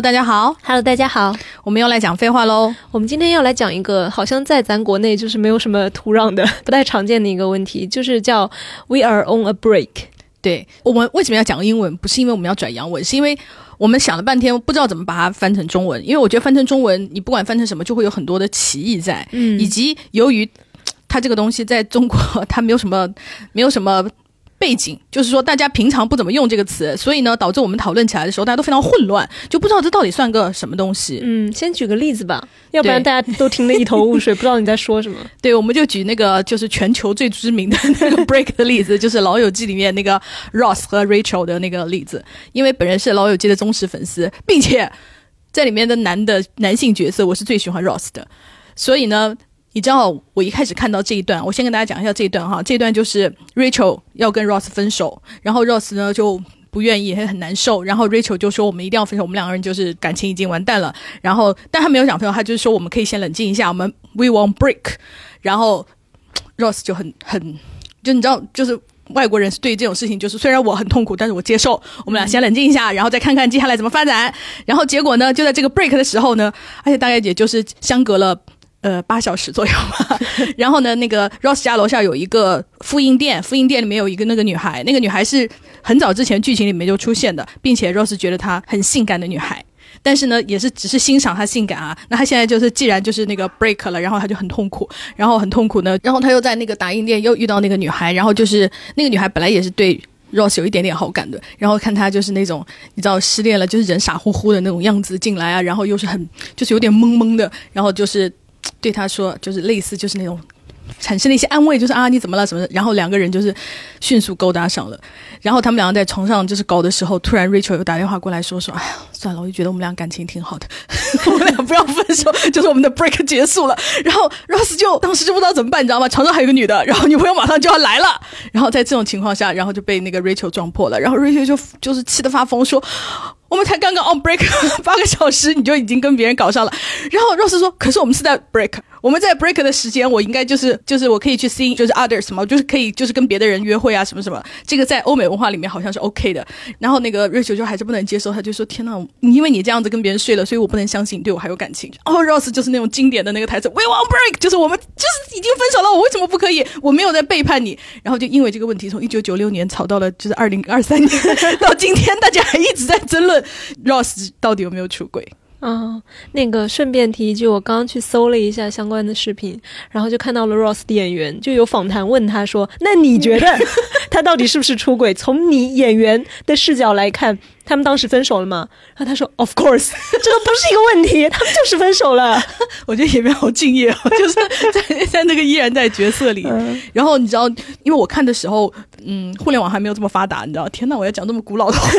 大家好，Hello，大家好，我们又来讲废话喽。我们今天要来讲一个好像在咱国内就是没有什么土壤的、不太常见的一个问题，就是叫 “We are on a break”。对我们为什么要讲英文？不是因为我们要转洋文，是因为我们想了半天不知道怎么把它翻成中文。因为我觉得翻成中文，你不管翻成什么，就会有很多的歧义在。嗯，以及由于它这个东西在中国，它没有什么，没有什么。背景就是说，大家平常不怎么用这个词，所以呢，导致我们讨论起来的时候，大家都非常混乱，就不知道这到底算个什么东西。嗯，先举个例子吧，要不然大家都听得一头雾水，不知道你在说什么。对，我们就举那个就是全球最知名的那个 break 的例子，就是《老友记》里面那个 Ross 和 Rachel 的那个例子。因为本人是《老友记》的忠实粉丝，并且在里面的男的男性角色，我是最喜欢 Ross 的，所以呢。你知道我一开始看到这一段，我先跟大家讲一下这一段哈。这一段就是 Rachel 要跟 Ross 分手，然后 Ross 呢就不愿意，也很难受。然后 Rachel 就说：“我们一定要分手，我们两个人就是感情已经完蛋了。”然后，但他没有讲分手，他就是说我们可以先冷静一下，我们 We won't break。然后 Ross 就很很，就你知道，就是外国人是对这种事情，就是虽然我很痛苦，但是我接受。我们俩先冷静一下，然后再看看接下来怎么发展。然后结果呢，就在这个 break 的时候呢，而且大概也就是相隔了。呃，八小时左右吧。然后呢，那个 Ross 家楼下有一个复印店，复印店里面有一个那个女孩，那个女孩是很早之前剧情里面就出现的，并且 Ross 觉得她很性感的女孩，但是呢，也是只是欣赏她性感啊。那她现在就是既然就是那个 break 了，然后她就很痛苦，然后很痛苦呢，然后她又在那个打印店又遇到那个女孩，然后就是那个女孩本来也是对 Ross 有一点点好感的，然后看她就是那种你知道失恋了，就是人傻乎乎的那种样子进来啊，然后又是很就是有点懵懵的，然后就是。对他说，就是类似，就是那种产生了一些安慰，就是啊，你怎么了怎么。然后两个人就是迅速勾搭上了。然后他们两个在床上就是搞的时候，突然 Rachel 又打电话过来说说，哎呀，算了，我就觉得我们俩感情挺好的，我们俩不要分手，就是我们的 break 结束了。然后 Ross 就当时就不知道怎么办，你知道吗？床上还有个女的，然后女朋友马上就要来了。然后在这种情况下，然后就被那个 Rachel 撞破了。然后 Rachel 就就是气得发疯，说。我们才刚刚 on break 八个小时，你就已经跟别人搞上了。然后 Rose 说：“可是我们是在 break，我们在 break 的时间，我应该就是就是我可以去 see 就是 others 嘛，就是可以就是跟别的人约会啊什么什么。这个在欧美文化里面好像是 OK 的。然后那个 Rachel 就还是不能接受，他就说：天呐，因为你这样子跟别人睡了，所以我不能相信你对我还有感情。哦，Rose 就是那种经典的那个台词：We want break，就是我们就是已经分手了，我为什么不可以？我没有在背叛你。然后就因为这个问题，从一九九六年吵到了就是二零二三年，到今天大家还一直在争论。” Ross 到底有没有出轨？啊，那个顺便提一句，我刚刚去搜了一下相关的视频，然后就看到了 Ross 的演员，就有访谈问他说：“那你觉得 他到底是不是出轨？从你演员的视角来看。”他们当时分手了吗？然后他说：“Of course，这个不是一个问题，他们就是分手了。”我觉得演员好敬业哦，就是在在那个依然在角色里。然后你知道，因为我看的时候，嗯，互联网还没有这么发达，你知道？天呐，我要讲这么古老的话。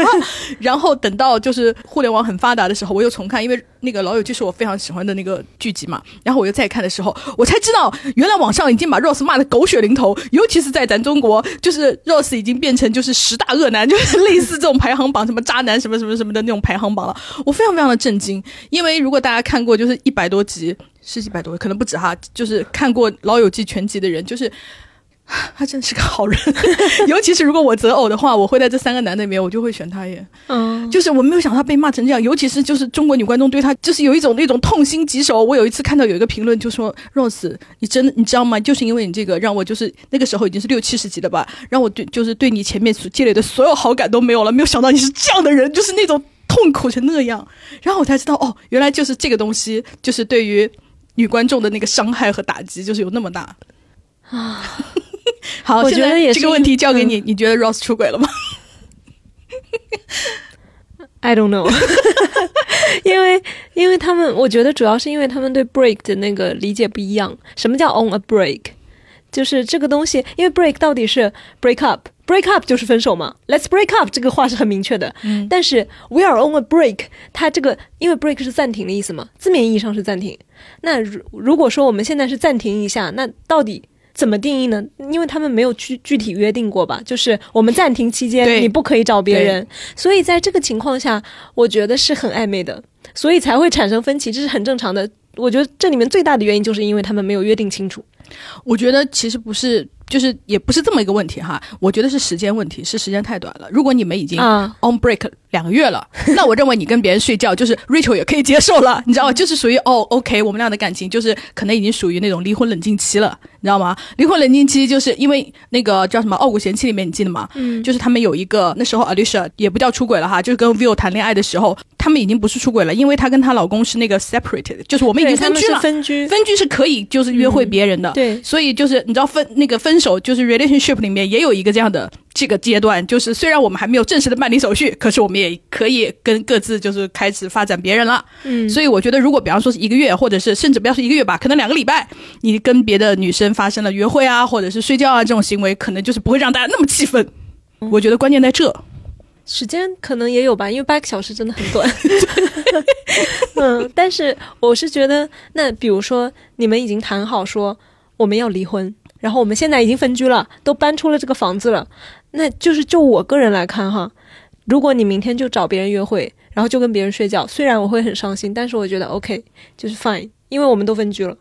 然后等到就是互联网很发达的时候，我又重看，因为那个《老友记》是我非常喜欢的那个剧集嘛。然后我又再看的时候，我才知道，原来网上已经把 Rose 骂的狗血淋头，尤其是在咱中国，就是 Rose 已经变成就是十大恶男，就是类似这种排行榜什么渣。男什么什么什么的那种排行榜了，我非常非常的震惊，因为如果大家看过就是一百多集，是一百多，可能不止哈，就是看过《老友记》全集的人，就是 他真的是个好人，尤其是如果我择偶的话，我会在这三个男的里面，我就会选他耶。嗯，就是我没有想到他被骂成这样，尤其是就是中国女观众对他就是有一种那种痛心疾首。我有一次看到有一个评论就说：“Rose，你真的你知道吗？就是因为你这个让我就是那个时候已经是六七十级了吧，让我对就是对你前面所积累的所有好感都没有了。没有想到你是这样的人，就是那种痛苦成那样。然后我才知道哦，原来就是这个东西，就是对于女观众的那个伤害和打击，就是有那么大啊。好，我觉得也是这个问题交给你，你觉得 Rose 出轨了吗？I don't know，因为因为他们，我觉得主要是因为他们对 break 的那个理解不一样。什么叫 on a break？就是这个东西，因为 break 到底是 break up，break up 就是分手嘛。Let's break up 这个话是很明确的。嗯。但是 we are on a break，它这个因为 break 是暂停的意思嘛，字面意义上是暂停。那如如果说我们现在是暂停一下，那到底？怎么定义呢？因为他们没有具具体约定过吧，就是我们暂停期间你不可以找别人，所以在这个情况下，我觉得是很暧昧的，所以才会产生分歧，这是很正常的。我觉得这里面最大的原因就是因为他们没有约定清楚。我觉得其实不是就是也不是这么一个问题哈，我觉得是时间问题，是时间太短了。如果你们已经啊 on break 两个月了，那我认为你跟别人睡觉，就是 Rachel 也可以接受了，你知道吗？就是属于哦，OK，我们俩的感情就是可能已经属于那种离婚冷静期了，你知道吗？离婚冷静期就是因为那个叫什么《傲骨贤妻》里面你记得吗？嗯，就是他们有一个那时候 Alicia 也不叫出轨了哈，就是跟 Will 谈恋爱的时候，他们已经不是出轨了，因为她跟她老公是那个 separated，就是我们已经分居了。分居，分居是可以就是约会别人的，对所以就是你知道分那个分手就是 relationship 里面也有一个这样的这个阶段，就是虽然我们还没有正式的办理手续，可是我们也可以跟各自就是开始发展别人了。嗯，所以我觉得如果比方说是一个月，或者是甚至不要是一个月吧，可能两个礼拜，你跟别的女生发生了约会啊，或者是睡觉啊这种行为，可能就是不会让大家那么气愤。我觉得关键在这。时间可能也有吧，因为八个小时真的很短。嗯，但是我是觉得，那比如说你们已经谈好说我们要离婚，然后我们现在已经分居了，都搬出了这个房子了，那就是就我个人来看哈，如果你明天就找别人约会，然后就跟别人睡觉，虽然我会很伤心，但是我觉得 OK，就是 fine，因为我们都分居了。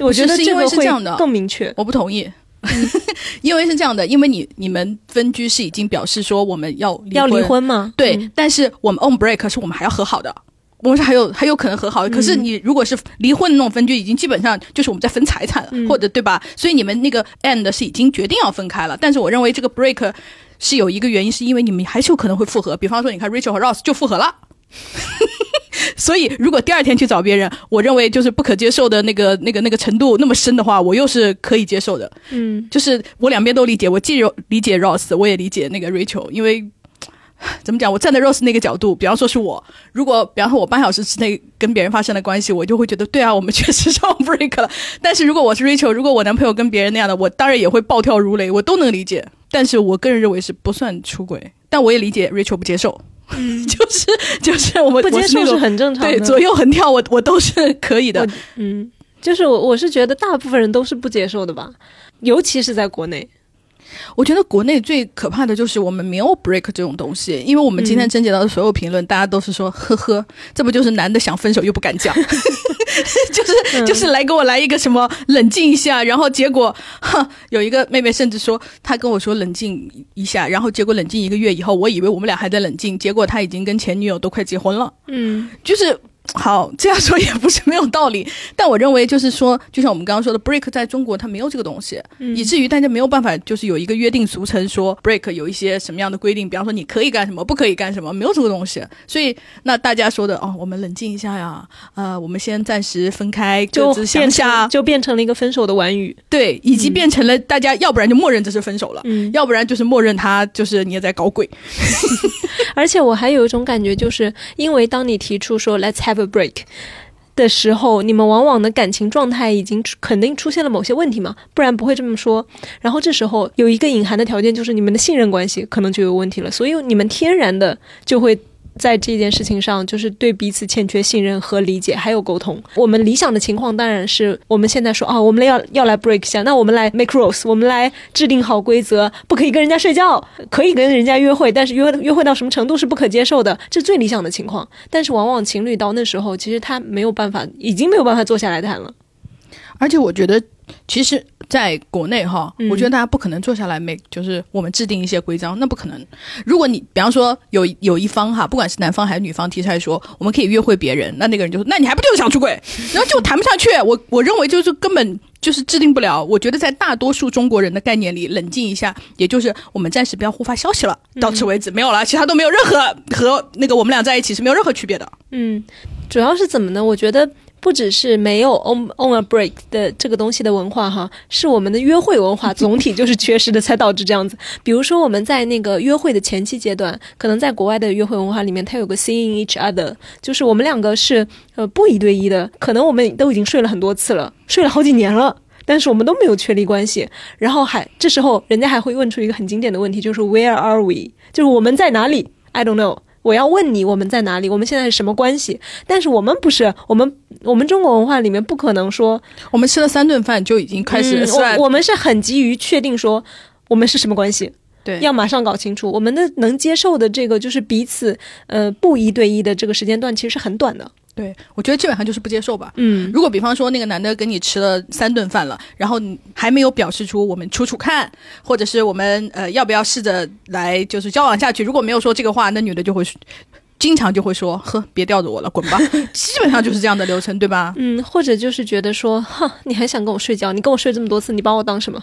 我觉得是因为个会是这样的更明确。我不同意，因为是这样的，因为你你们分居是已经表示说我们要离要离婚吗？对，嗯但是我们 on break 是我们还要和好的。我们是还有还有可能和好的，可嗯是你如果是离婚的那种分居，已经基本上就是我们在分财产了，嗯或者对吧？所以你们那个 end 是已经决定要分开了。但是我认为这个 break 是有一个原因，是因为你们还是有可能会复合。比方说，你看 Rachel 和 Ross 就复合了。所以，如果第二天去找别人，我认为就是不可接受的那个、那个、那个程度那么深的话，我又是可以接受的。嗯就是我两边都理解，我既理解 Ross，我也理解那个 Rachel，因为 怎么讲，我站在 Rose 那个角度，比方说是我，如果比方说我半小时之内跟别人发生了关系，我就会觉得对啊，我们 确实上 break 了。但是如果我是 Rachel，如果我男朋友跟别人那样的，我当然也会暴跳如雷，我都能理解。但是我个人认为是不算出轨，但我也理解 Rachel 不接受，嗯，就是就是我们不接受是很正常的。对左右横跳，我我都是可以的。嗯，就是我我是觉得大部分人都是不接受的吧，尤其是在国内。我觉得国内最可怕的就是我们没有 break 这种东西，因为我们今天征集到的所有评论，大家都是说，呵呵，这不就是男的想分手又不敢讲，就是就是来给我来一个什么冷静一下，然后结果，哼，有一个妹妹甚至说，她跟我说冷静一下，然后结果冷静一个月以后，我以为我们俩还在冷静，结果他已经跟前女友都快结婚了，嗯。就是。好，这样说也不是没有道理，但我认为就是说，就像我们刚刚说的，break 在中国它没有这个东西，嗯以至于大家没有办法，就是有一个约定俗成说 break 有一些什么样的规定，比方说你可以干什么，不可以干什么，没有这个东西。所以那大家说的哦，我们冷静一下呀，呃，我们先暂时分开，各就自想变下成，就变成了一个分手的玩语。对，以及变成了大家要不然就默认这是分手了，嗯，要不然就是默认他就是你也在搞鬼。而且我还有一种感觉，就是因为当你提出说 “let's have a break” 的时候，你们往往的感情状态已经肯定出现了某些问题嘛，不然不会这么说。然后这时候有一个隐含的条件，就是你们的信任关系可能就有问题了，所以你们天然的就会。在这件事情上，就是对彼此欠缺信任和理解，还有沟通。我们理想的情况当然是我们现在说啊，我们要要来 break 一下，那我们来 make rules，我们来制定好规则，不可以跟人家睡觉，可以跟人家约会，但是约约会到什么程度是不可接受的，这最理想的情况。但是往往情侣到那时候，其实他没有办法，已经没有办法坐下来谈了。而且我觉得，其实在国内哈，嗯我觉得大家不可能坐下来 make，就是我们制定一些规章，那不可能。如果你比方说有有一方哈，不管是男方还是女方提出来说我们可以约会别人，那那个人就说，那你还不就是想出轨？然后就谈不下去。我我认为就是根本就是制定不了。我觉得在大多数中国人的概念里，冷静一下，也就是我们暂时不要互发消息了，到此为止，没有了，其他都没有任何和那个我们俩在一起是没有任何区别的。嗯，主要是怎么呢？我觉得不只是没有 on on a break 的这个东西的文化哈，是我们的约会文化 总体就是缺失的，才导致这样子。比如说我们在那个约会的前期阶段，可能在国外的约会文化里面，它有个 seeing each other，就是我们两个是呃不一对一的，可能我们都已经睡了很多次了，睡了好几年了。但是我们都没有确立关系，然后还这时候人家还会问出一个很经典的问题，就是 Where are we？就是我们在哪里？I don't know。我要问你，我们在哪里？我们现在是什么关系？但是我们不是，我们我们中国文化里面不可能说我们吃了三顿饭就已经开始我我们是很急于确定说我们是什么关系，对要马上搞清楚。我们的能接受的这个就是彼此呃不一对一的这个时间段其实是很短的。对，我觉得基本上就是不接受吧。嗯如果比方说那个男的跟你吃了三顿饭了，然后你还没有表示出我们处处看，或者是我们呃要不要试着来就是交往下去，如果没有说这个话，那女的就会经常就会说呵别吊着我了，滚吧，基本上就是这样的流程，对吧？嗯，或者就是觉得说，哼，你还想跟我睡觉？你跟我睡这么多次，你把我当什么？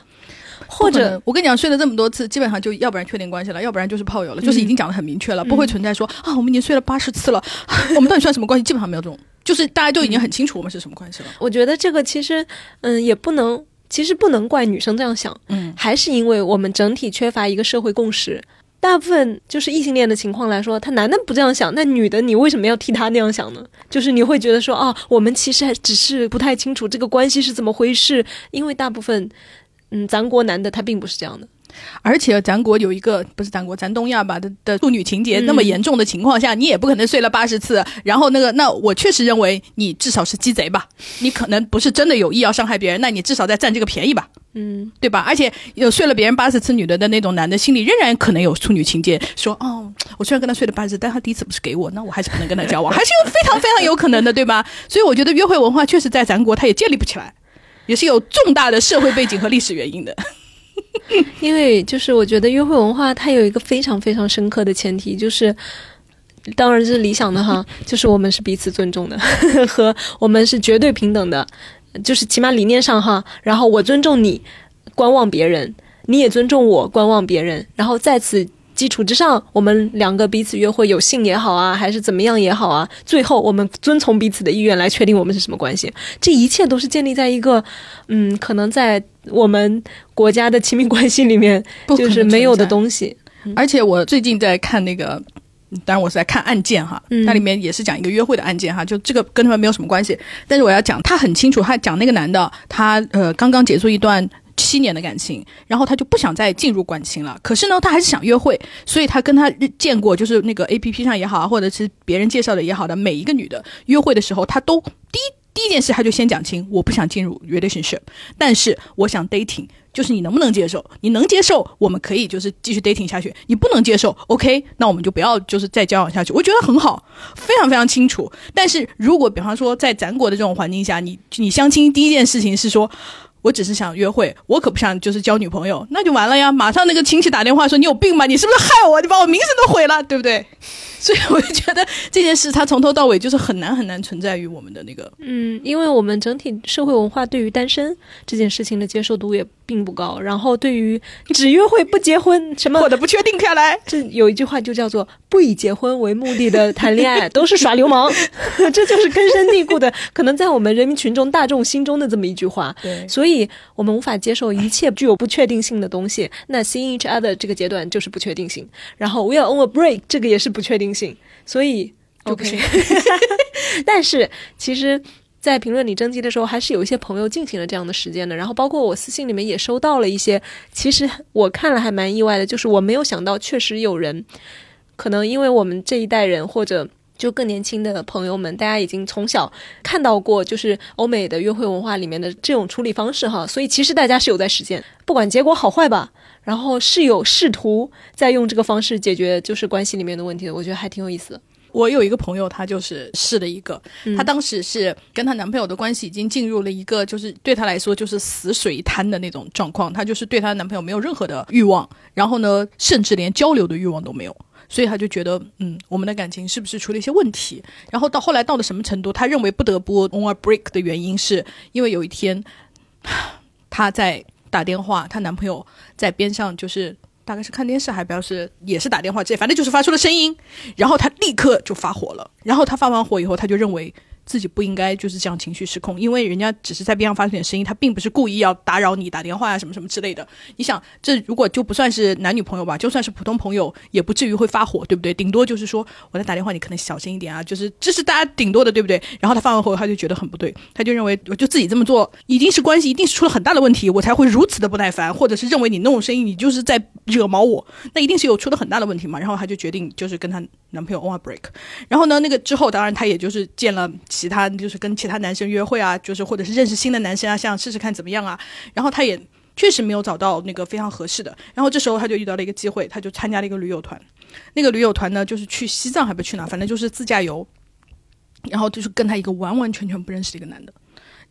或者，我跟你讲，睡了这么多次，基本上就要不然确定关系了，要不然就是炮友了，就是已经讲得很明确了，不会存在说啊我们已经睡了八十次了，我们到底算什么关系？基本上没有这种，就是大家都已经很清楚我们是什么关系了。我觉得这个其实，嗯，也不能，其实不能怪女生这样想，嗯，还是因为我们整体缺乏一个社会共识。大部分就是异性恋的情况来说，他男的不这样想，那女的你为什么要替他那样想呢？就是你会觉得说啊，我们其实还只是不太清楚这个关系是怎么回事，因为大部分，嗯，咱国男的他并不是这样的。而且咱国有一个不是咱国，咱东亚吧的的处女情节嗯那么严重的情况下，你也不可能睡了八十次。然后那个，那我确实认为你至少是鸡贼吧，你可能不是真的有意要伤害别人，那你至少在占这个便宜吧，嗯，对吧？而且有睡了别人八十次女的的那种男的，心里仍然可能有处女情节，说哦，我虽然跟他睡了八十次，但他第一次不是给我，那我还是不能跟他交往，还是有非常非常有可能的，对吧？所以我觉得约会文化确实在咱国它也建立不起来，也是有重大的社会背景和历史原因的。因为就是我觉得约会文化它有一个非常非常深刻的前提，就是当然这是理想的哈，就是我们是彼此尊重的，和我们是绝对平等的，就是起码理念上哈，然后我尊重你，观望别人，你也尊重我，观望别人，然后在此。基础之上，我们两个彼此约会有性也好啊，还是怎么样也好啊，最后我们遵从彼此的意愿来确定我们是什么关系。这一切都是建立在一个，嗯，可能在我们国家的亲密关系里面就是没有的东西。而且我最近在看那个，当然我是在看案件哈，那里面也是讲一个约会的案件哈，就这个跟他们没有什么关系。但是我要讲，他很清楚，他讲那个男的，他呃刚刚结束一段。七年的感情，然后他就不想再进入感情了。可是呢，他还是想约会，所以他跟他见过，就是那个 A P P 上也好啊，或者是别人介绍的也好的每一个女的约会的时候，他都第一第一件事他就先讲清，我不想进入 relationship，但是我想 dating，就是你能不能接受？你能接受，我们可以就是继续 dating 下去；你不能接受，OK，那我们就不要就是再交往下去。我觉得很好，非常非常清楚。但是如果比方说在咱国的这种环境下，你你相亲第一件事情是说。我只是想约会，我可不想就是交女朋友，那就完了呀！马上那个亲戚打电话说你有病吗？你是不是害我？你把我名声都毁了，对不对？所以我就觉得这件事它从头到尾就是很难很难存在于我们的那个嗯，因为我们整体社会文化对于单身这件事情的接受度也并不高，然后对于 只约会不结婚什么我的不确定下来，这有一句话就叫做“不以结婚为目的的谈恋爱都是耍流氓” 这就是根深蒂固的，可能在我们人民群众大众心中的这么一句话。对所以我们无法接受一切具有不确定性的东西。那 seeing each other 这个阶段就是不确定性，然后 we are on a break 这个也是不确定性，所以就不行 OK。但是其实。在评论里征集的时候，还是有一些朋友进行了这样的实践的。然后，包括我私信里面也收到了一些，其实我看了还蛮意外的，就是我没有想到，确实有人可能因为我们这一代人或者就更年轻的朋友们，大家已经从小看到过就是欧美的约会文化里面的这种处理方式哈，所以其实大家是有在实践，不管结果好坏吧，然后是有试图在用这个方式解决就是关系里面的问题的，我觉得还挺有意思的。我有一个朋友，她就是试了一个，嗯她当时是跟她男朋友的关系已经进入了一个，就是对她来说就是死水滩的那种状况，她就是对她男朋友没有任何的欲望，然后呢，甚至连交流的欲望都没有。所以她就觉得，嗯，我们的感情是不是出了一些问题？然后到后来到了什么程度，她认为不得不 on a break 的原因是因为有一天，她在打电话，她男朋友在边上就是大概是看电视，还表示也是打电话这，反正就是发出了声音，然后她立刻就发火了。然后她发完火以后，她就认为自己不应该就是这样情绪失控，因为人家只是在边上发出点声音，他并不是故意要打扰你打电话啊什么什么之类的。你想，这如果就不算是男女朋友吧，就算是普通朋友，也不至于会发火，对不对？顶多就是说我在打电话，你可能小心一点啊，就是这是大家顶多的，对不对？然后他发完火，他就觉得很不对，他就认为我就自己这么做，一定是关系一定是出了很大的问题，我才会如此的不耐烦，或者是认为你那种声音，你就是在惹毛我，那一定是有出了很大的问题嘛。然后他就决定就是跟她男朋友 on a break，然后呢，那个之后当然他也就是见了其他，就是跟其他男生约会啊，就是或者是认识新的男生啊，想试试看怎么样啊。然后他也确实没有找到那个非常合适的，然后这时候他就遇到了一个机会，他就参加了一个旅游团。那个旅友团呢，就是去西藏还不去哪，反正就是自驾游。然后就是跟他一个完完全全不认识的一个男的。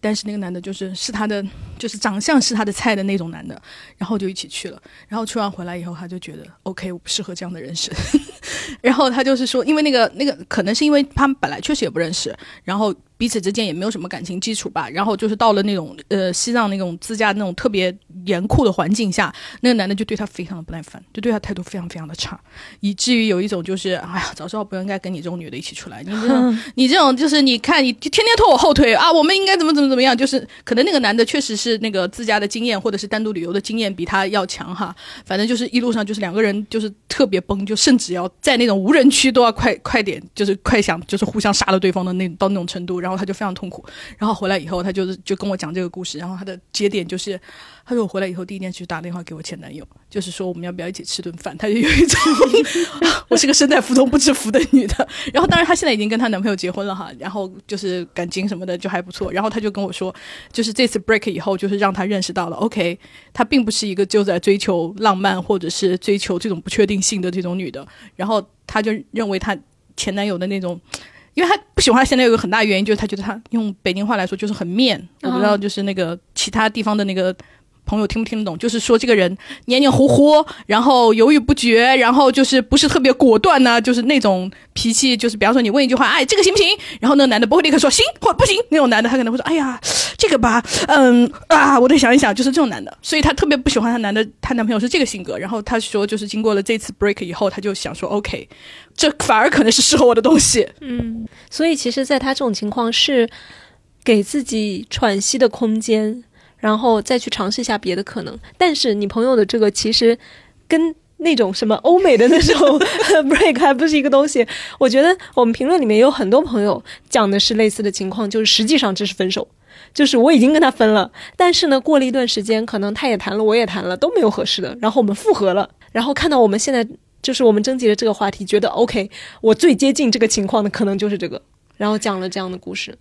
但是那个男的就是是他的，就是长相是他的菜的那种男的，然后就一起去了。然后去完回来以后，他就觉得 OK，我不适合这样的人生。然后他就是说，因为那个那个可能是因为他们本来确实也不认识，然后彼此之间也没有什么感情基础吧。然后就是到了那种呃西藏那种自驾那种特别严酷的环境下，那个男的就对他非常的不耐烦，就对他态度非常非常的差，以至于有一种就是哎呀，早知道不应该跟你这种女的一起出来。你这种你这种就是你看你天天拖我后腿啊，我们应该怎么怎么怎么样？就是可能那个男的确实是那个自驾的经验或者是单独旅游的经验比他要强哈。反正就是一路上就是两个人就是特别崩，就甚至要在那种无人区都要快快点，就是快想就是互相杀了对方的那到那种程度。然后然后他就非常痛苦。然后回来以后，他就就跟我讲这个故事。然后他的节点就是，他说我回来以后第一件去打电话给我前男友，就是说我们要不要一起吃顿饭。他就有一种 我是个身在福中不知福的女的。然后当然她现在已经跟她男朋友结婚了哈，然后就是感情什么的就还不错。然后他就跟我说，就是这次 break 以后，就是让他认识到了，OK，她并不是一个就在追求浪漫或者是追求这种不确定性的这种女的。然后他就认为他前男友的那种。因为他不喜欢他，现在有个很大原因就是他觉得他用北京话来说就是很面，我不知道就是那个其他地方的那个朋友听不听得懂，就是说这个人黏黏糊糊，然后犹豫不决，然后就是不是特别果断呢，就是那种脾气，就是比方说你问一句话，哎，这个行不行？然后那个男的不会立刻说行或不行，那种男的他可能会说，哎呀，这个吧，嗯啊，我得想一想，就是这种男的，所以他特别不喜欢他男的，他男朋友是这个性格。然后他说，就是经过了这次 break 以后，他就想说，OK。这反而可能是适合我的东西。嗯，所以其实，在他这种情况是给自己喘息的空间，然后再去尝试一下别的可能。但是你朋友的这个其实跟那种什么欧美的那种 break 还不是一个东西。我觉得我们评论里面有很多朋友讲的是类似的情况，就是实际上这是分手，就是我已经跟他分了，但是呢，过了一段时间，可能他也谈了，我也谈了，都没有合适的，然后我们复合了，然后看到我们现在。就是我们征集的这个话题，觉得 OK，我最接近这个情况的可能就是这个，然后讲了这样的故事。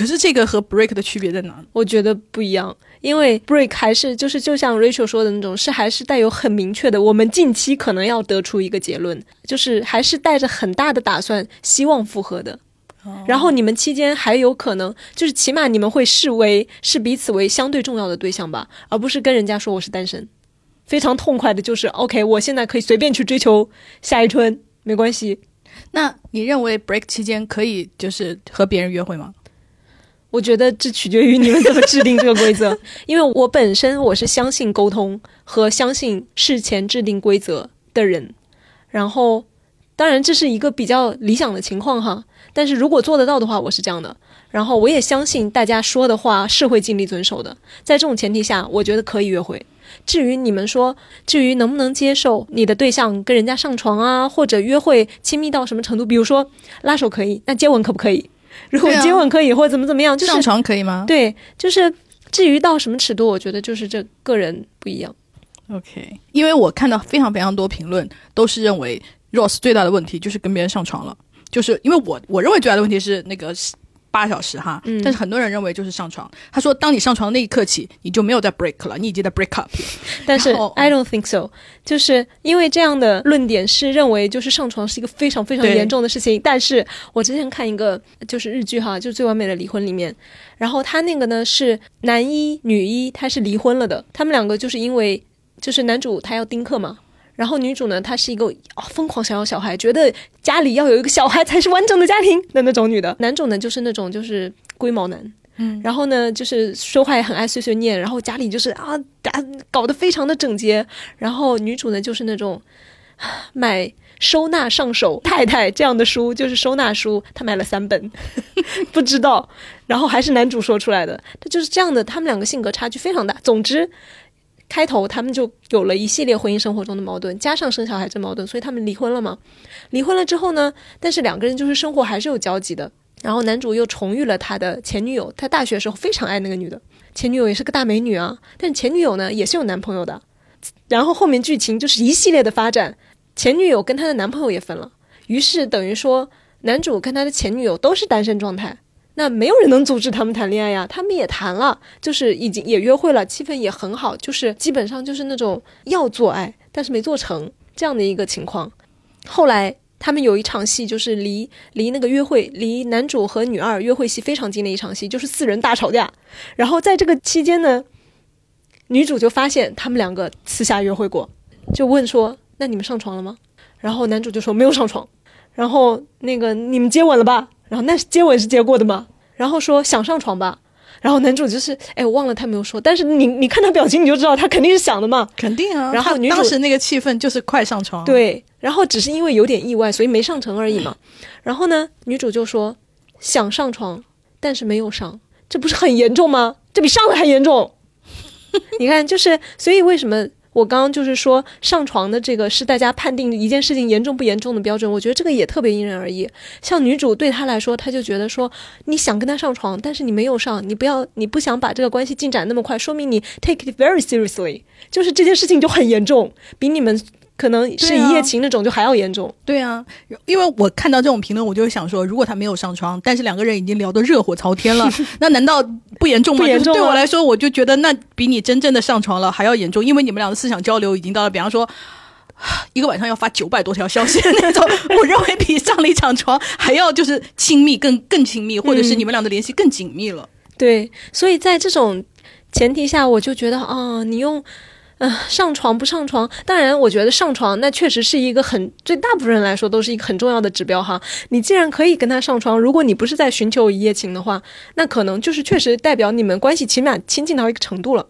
可是这个和 break 的区别在哪？我觉得不一样，因为 break 还是就是就像 Rachel 说的那种，是还是带有很明确的，我们近期可能要得出一个结论，就是还是带着很大的打算，希望复合的。然后你们期间还有可能，就是起码你们会视为是彼此为相对重要的对象吧，而不是跟人家说我是单身。非常痛快的就是 OK，我现在可以随便去追求夏一春，没关系。那你认为 break 期间可以就是和别人约会吗？我觉得这取决于你们怎么制定这个规则。因为我本身我是相信沟通和相信事前制定规则的人。然后，当然这是一个比较理想的情况哈。但是如果做得到的话，我是这样的。然后我也相信大家说的话是会尽力遵守的。在这种前提下，我觉得可以约会。至于你们说，至于能不能接受你的对象跟人家上床啊，或者约会亲密到什么程度？比如说拉手可以，那接吻可不可以？如果接吻可以，或者怎么怎么样，就是上床可以吗？对，就是至于到什么尺度，我觉得就是这个人不一样。OK，因为我看到非常非常多评论都是认为 Rose 最大的问题就是跟别人上床了，就是因为我我认为最大的问题是那个。八小时哈，但是很多人认为就是上床。他说，当你上床的那一刻起，你就没有在 break 了，你已经在 break up。但是 I don't think so，就是因为这样的论点是认为就是上床是一个非常非常严重的事情。但是我之前看一个就是日剧哈，就是《最完美的离婚》里面，然后他那个呢是男一女一，他是离婚了的，他们两个就是因为就是男主他要丁克嘛。然后女主呢，她是一个疯狂想要小孩，觉得家里要有一个小孩才是完整的家庭的那种女的。男主呢，就是那种就是龟毛男，嗯，然后呢，就是说话也很爱碎碎念，然后家里就是啊，搞得非常的整洁。然后女主呢，就是那种 买收纳上手太太这样的书，就是收纳书，她买了三本，不知道，然后还是男主说出来的，他就是这样的。他们两个性格差距非常大。总之。开头他们就有了一系列婚姻生活中的矛盾，加上生小孩这矛盾，所以他们离婚了嘛。离婚了之后呢，但是两个人就是生活还是有交集的。然后男主又重遇了他的前女友，他大学时候非常爱那个女的，前女友也是个大美女啊。但前女友呢也是有男朋友的。然后后面剧情就是一系列的发展，前女友跟她的男朋友也分了，于是等于说男主跟他的前女友都是单身状态。那没有人能阻止他们谈恋爱呀，他们也谈了，就是已经也约会了，气氛也很好，就是基本上就是那种要做爱，但是没做成这样的一个情况。后来他们有一场戏，就是离离那个约会，离男主和女二约会戏非常近的一场戏，就是四人大吵架。然后在这个期间呢，女主就发现他们两个私下约会过，就问说：“那你们上床了吗？”然后男主就说：“没有上床。”然后那个你们接吻了吧？然后那接吻是接过的吗？然后说想上床吧。然后男主就是，哎，我忘了他没有说，但是你你看他表情你就知道他肯定是想的嘛，肯定啊。然后女主当时那个气氛就是快上床，对，然后只是因为有点意外，所以没上成而已嘛。然后呢，女主就说想上床，但是没有上，这不是很严重吗？这比上了还严重。你看，就是所以为什么？我刚刚就是说，上床的这个是大家判定一件事情严重不严重的标准。我觉得这个也特别因人而异。像女主对她来说，她就觉得说，你想跟她上床，但是你没有上，你不要，你不想把这个关系进展那么快，说明你 take it very seriously，就是这件事情就很严重，比你们。可能是一夜情那种就还要严重，对啊，因为我看到这种评论，我就会想说，如果他没有上床，但是两个人已经聊得热火朝天了，那难道不严重吗？不严重。对我来说，我就觉得那比你真正的上床了还要严重，因为你们俩的思想交流已经到了，比方说 一个晚上要发九百多条消息的那种，我认为比上了一场床还要就是亲密更更亲密，或者是你们俩的联系更紧密了。对，所以在这种前提下，我就觉得啊，你用。嗯，上床不上床？当然，我觉得上床那确实是一个很，对大部分人来说都是一个很重要的指标哈。你既然可以跟他上床，如果你不是在寻求一夜情的话，那可能就是确实代表你们关系起码亲近到一个程度了。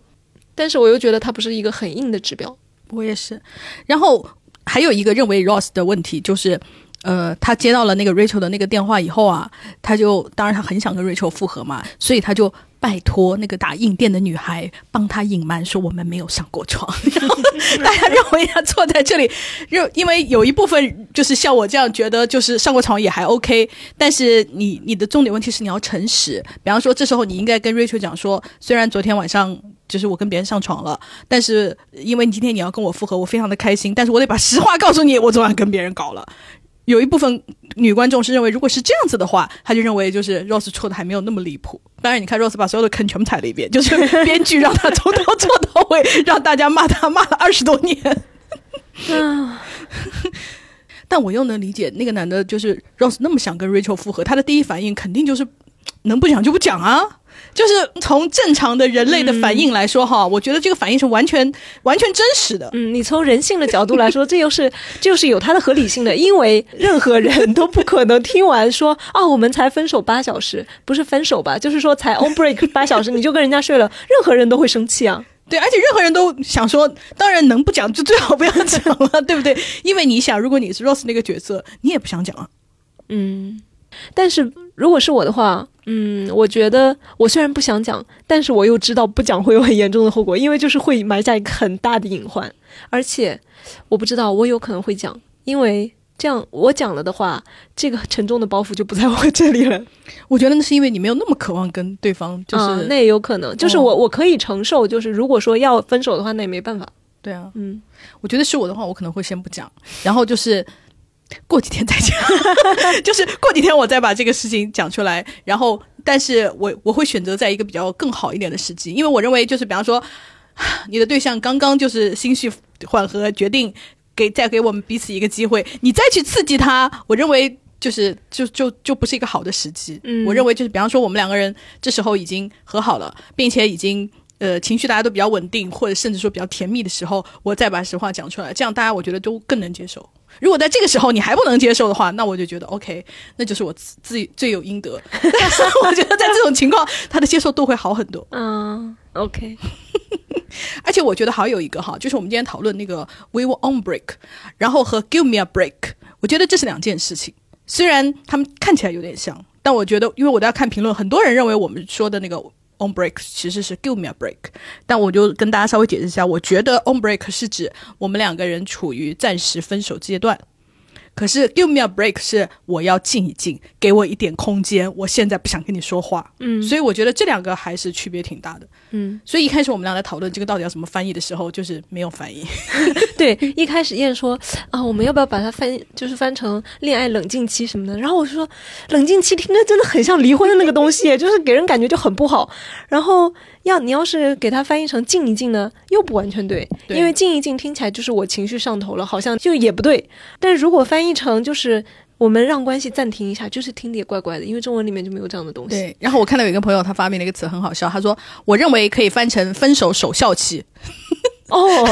但是我又觉得它不是一个很硬的指标。我也是。然后还有一个认为 Ross 的问题就是，呃，他接到了那个 Rachel 的那个电话以后啊，他就当然他很想跟 Rachel 复合嘛，所以他就。拜托那个打印店的女孩帮他隐瞒说我们没有上过床，然 后大家认为他坐在这里，因因为有一部分就是像我这样觉得就是上过床也还 OK，但是你你的重点问题是你要诚实，比方说这时候你应该跟 Rachel 讲说，虽然昨天晚上就是我跟别人上床了，但是因为你今天你要跟我复合，我非常的开心，但是我得把实话告诉你，我昨晚跟别人搞了。有一部分女观众是认为，如果是这样子的话，她就认为就是 Rose 错的还没有那么离谱。当然，你看 Rose 把所有的坑全部踩了一遍，就是编剧让他从头做到尾，让大家骂他骂了二十多年。啊！但我又能理解那个男的，就是 Rose 那么想跟 Rachel 复合，他的第一反应肯定就是能不讲就不讲啊。就是从正常的人类的反应来说，哈，我觉得这个反应是完全完全真实的。嗯，你从人性的角度来说，这又是 就是有它的合理性的，因为任何人都不可能听完说啊，我们才分手八小时，不是分手吧？就是说才 on break 八小时，你就跟人家睡了，任何人都会生气啊。对，而且任何人都想说，当然能不讲就最好不要讲了，对不对？因为你想，如果你是 Rose 那个角色，你也不想讲啊。嗯。但是如果是我的话，嗯，我觉得我虽然不想讲，但是我又知道不讲会有很严重的后果，因为就是会埋下一个很大的隐患。而且我不知道我有可能会讲，因为这样我讲了的话，这个沉重的包袱就不在我 这里了。我觉得那是因为你没有那么渴望跟对方，就是那也有可能，就是我我可以承受，就是如果说要分手的话，那也没办法。对啊，嗯，我觉得是我的话，我可能会先不讲，然后就是。过几天再讲，就是过几天我再把这个事情讲出来。然后，但是我我会选择在一个比较更好一点的时机，因为我认为就是比方说，你的对象刚刚就是心绪缓和，决定给再给我们彼此一个机会，你再去刺激他，我认为就是就就就不是一个好的时机。嗯，我认为就是比方说我们两个人这时候已经和好了，并且已经呃情绪大家都比较稳定，或者甚至说比较甜蜜的时候，我再把实话讲出来，这样大家我觉得都更能接受。如果在这个时候你还不能接受的话，那我就觉得 OK，那就是我自自己罪有应得。但是我觉得在这种情况，他的接受度会好很多。嗯，OK。而且我觉得还有一个哈，就是我们今天讨论那个 We were on break，然后和 Give me a break，我觉得这是两件事情。虽然他们看起来有点像，但我觉得，因为我都要看评论，很多人认为我们说的那个。On break 其实是 give me a break，但我就跟大家稍微解释一下，我觉得 on break 是指我们两个人处于暂时分手阶段，可是 give me a break 是我要静一静，给我一点空间，我现在不想跟你说话。嗯，所以我觉得这两个还是区别挺大的。嗯，所以一开始我们俩在讨论这个到底要怎么翻译的时候，就是没有翻译，对，一开始燕说啊，我们要不要把它翻，就是翻成恋爱冷静期什么的？然后我就说，冷静期听着真的很像离婚的那个东西，就是给人感觉就很不好。然后要你要是给它翻译成静一静呢，又不完全对，对因为静一静听起来就是我情绪上头了，好像就也不对。但是如果翻译成就是我们让关系暂停一下，就是听的也怪怪的，因为中文里面就没有这样的东西。对，然后我看到有一个朋友他发明了一个词很好笑，他说我认为可以翻成分手守孝期。哦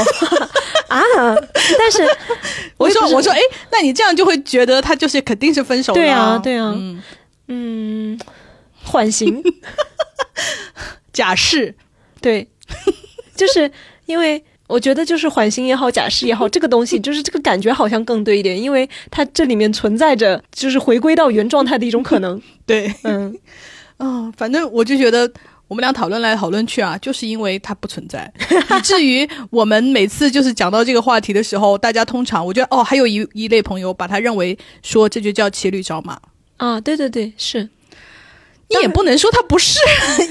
啊，但是 我说我说哎，那你这样就会觉得他就是肯定是分手了、对啊对啊。嗯，嗯，缓刑。假释。对，就是因为我觉得就是缓刑也好，假释也好，这个东西 就是这个感觉好像更对一点，因为它这里面存在着就是回归到原状态的一种可能。对，嗯，啊、反正我就觉得我们俩讨论来讨论去啊，就是因为它不存在，以至于我们每次就是讲到这个话题的时候，大家通常我觉得哦，还有一一类朋友把它认为说这就叫骑驴找马。啊，对对对，是，你也不能说它不是，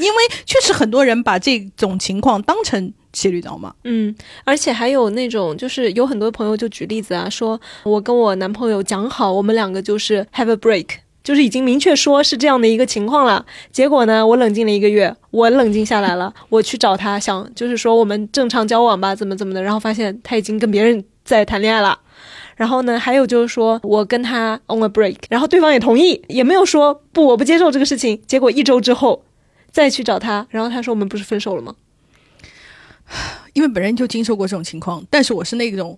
因为确实很多人把这种情况当成骑驴找马。嗯，而且还有那种就是有很多朋友就举例子啊，说我跟我男朋友讲好，我们两个就是 have a break。就是已经明确说是这样的一个情况了，结果呢，我冷静了一个月，我冷静下来了，我去找他，想就是说我们正常交往吧，怎么怎么的，然后发现他已经跟别人在谈恋爱了。然后呢，还有就是说我跟他 on a break，然后对方也同意，也没有说不，我不接受这个事情。结果一周之后再去找他，然后他说我们不是分手了吗？因为本人就经受过这种情况，但是我是那种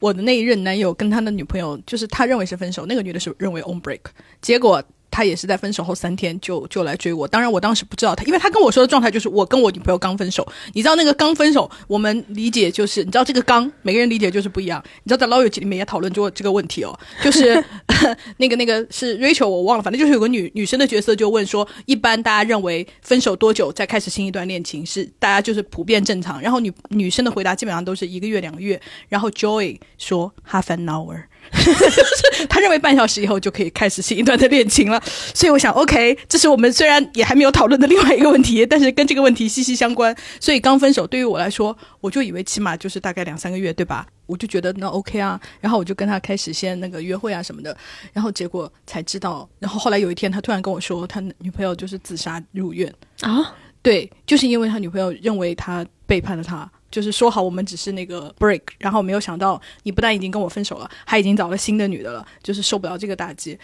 我的那一任男友跟他的女朋友，就是他认为是分手，那个女的是认为 on break，结果他也是在分手后三天就就来追我。当然我当时不知道他，因为他跟我说的状态就是我跟我女朋友刚分手。你知道那个刚分手，我们理解就是你知道这个刚，每个人理解就是不一样。你知道在老友记里面也讨论过这个问题哦，就是 那个那个是 Rachel 我忘了，反正就是有个女女生的角色就问说，一般大家认为分手多久再开始新一段恋情是大家就是普遍正常，然后女女生的回答基本上都是一个月两个月，然后 Joy 说 half an hour。他认为半小时以后就可以开始新一段的恋情了，所以我想，OK，这是我们虽然也还没有讨论的另外一个问题，但是跟这个问题息息相关。所以刚分手对于我来说，我就以为起码就是大概两三个月，对吧？我就觉得那 OK 啊，然后我就跟他开始先那个约会啊什么的，然后结果才知道，然后后来有一天他突然跟我说，他女朋友就是自杀入院，啊，对，就是因为他女朋友认为他背叛了他，就是说好我们只是那个 break，然后没有想到你不但已经跟我分手了，还已经找了新的女的了，就是受不了这个打击，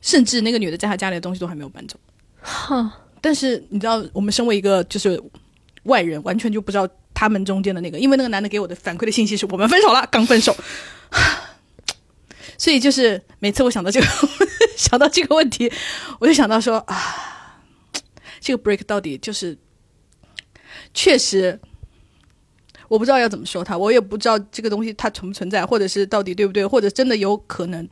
甚至那个女的在他家里的东西都还没有搬走。哈，但是你知道，我们身为一个就是外人，完全就不知道他们中间的那个，因为那个男的给我的反馈的信息是我们分手了，刚分手。所以就是每次我想到这个想到这个问题，我就想到说啊，这个 break 到底就是确实。我不知道要怎么说他，我也不知道这个东西它存不存在，或者是到底对不对，或者真的有可能，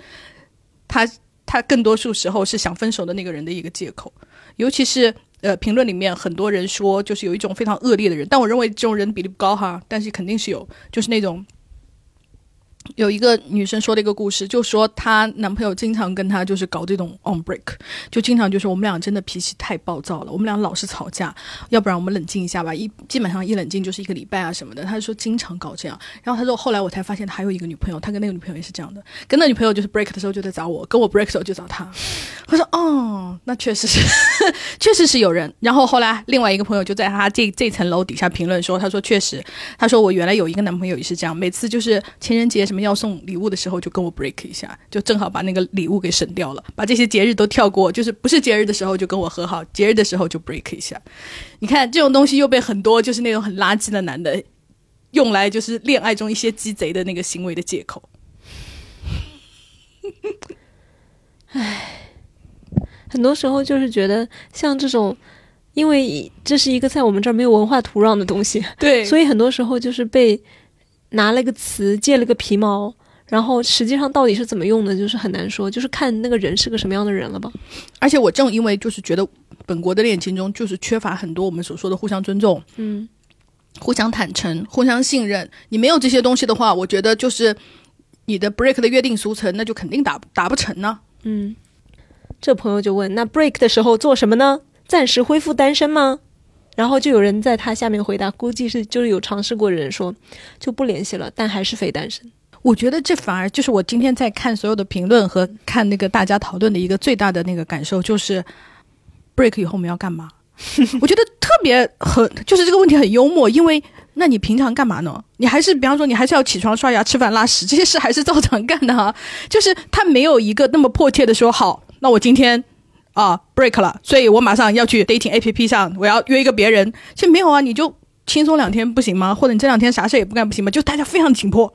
他他更多数时候是想分手的那个人的一个借口。尤其是呃，评论里面很多人说，就是有一种非常恶劣的人，但我认为这种人比例不高哈，但是肯定是有，就是那种。有一个女生说了一个故事，就说她男朋友经常跟她就是搞这种 on break，就经常就是我们俩真的脾气太暴躁了，我们俩老是吵架，要不然我们冷静一下吧。一基本上一冷静就是一个礼拜啊什么的。她说经常搞这样，然后她说后来我才发现他还有一个女朋友，他跟那个女朋友也是这样的，跟那女朋友就是 break 的时候就在找我，跟我 break 的时候就找他。我说哦，那确实是，确实是有人。然后后来另外一个朋友就在他这这层楼底下评论说，他说确实，他说我原来有一个男朋友也是这样，每次就是情人节什要送礼物的时候就跟我 break 一下，就正好把那个礼物给省掉了，把这些节日都跳过，就是不是节日的时候就跟我和好，节日的时候就 break 一下。你看这种东西又被很多就是那种很垃圾的男的用来就是恋爱中一些鸡贼的那个行为的借口。很多时候就是觉得像这种，因为这是一个在我们这儿没有文化土壤的东西，对所以很多时候就是被拿了个词借了个皮毛，然后实际上到底是怎么用的，就是很难说，就是看那个人是个什么样的人了吧。而且我正因为就是觉得本国的恋情中就是缺乏很多我们所说的互相尊重、嗯互相坦诚、互相信任。你没有这些东西的话，我觉得就是你的 break 的约定俗成，那就肯定达达不成呢。嗯，这朋友就问，那 break 的时候做什么呢？暂时恢复单身吗？然后就有人在他下面回答，估计是就是有尝试过的人说就不联系了，但还是非单身。我觉得这反而就是我今天在看所有的评论和看那个大家讨论的一个最大的那个感受，就是 break 以后我们要干嘛？我觉得特别很，就是这个问题很幽默，因为那你平常干嘛呢？你还是比方说你还是要起床刷牙、吃饭、拉屎这些事还是照常干的啊。就是他没有一个那么迫切的说好，那我今天啊 break 了，所以我马上要去 dating A P P 上，我要约一个别人。其实没有啊，你就轻松两天不行吗？或者你这两天啥事也不干不行吗？就大家非常紧迫。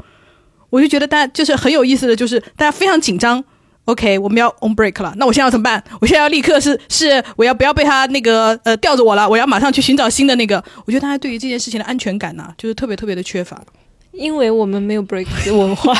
我就觉得大家就是很有意思的就是大家非常紧张，OK，我们要 on break 了，那我现在要怎么办？我现在要立刻是是我要不要被他那个呃吊着我了？我要马上去寻找新的那个。我觉得大家对于这件事情的安全感呢，就是特别特别的缺乏。因为我们没有 break 文化，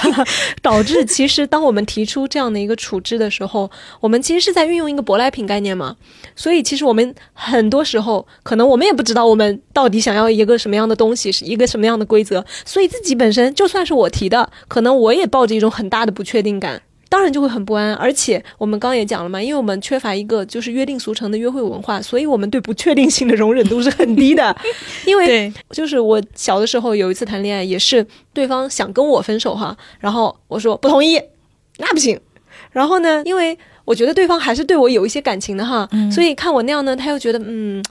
导致其实当我们提出这样的一个处置的时候，我们其实是在运用一个舶来品概念嘛。所以其实我们很多时候可能我们也不知道我们到底想要一个什么样的东西，是一个什么样的规则。所以自己本身就算是我提的，可能我也抱着一种很大的不确定感。当然就会很不安，而且我们刚刚也讲了嘛，因为我们缺乏一个就是约定俗成的约会文化，所以我们对不确定性的容忍度是很低的。因为就是我小的时候有一次谈恋爱，也是对方想跟我分手哈，然后我说不同意，那不行。然后呢，因为我觉得对方还是对我有一些感情的哈，所以看我那样呢，他又觉得嗯，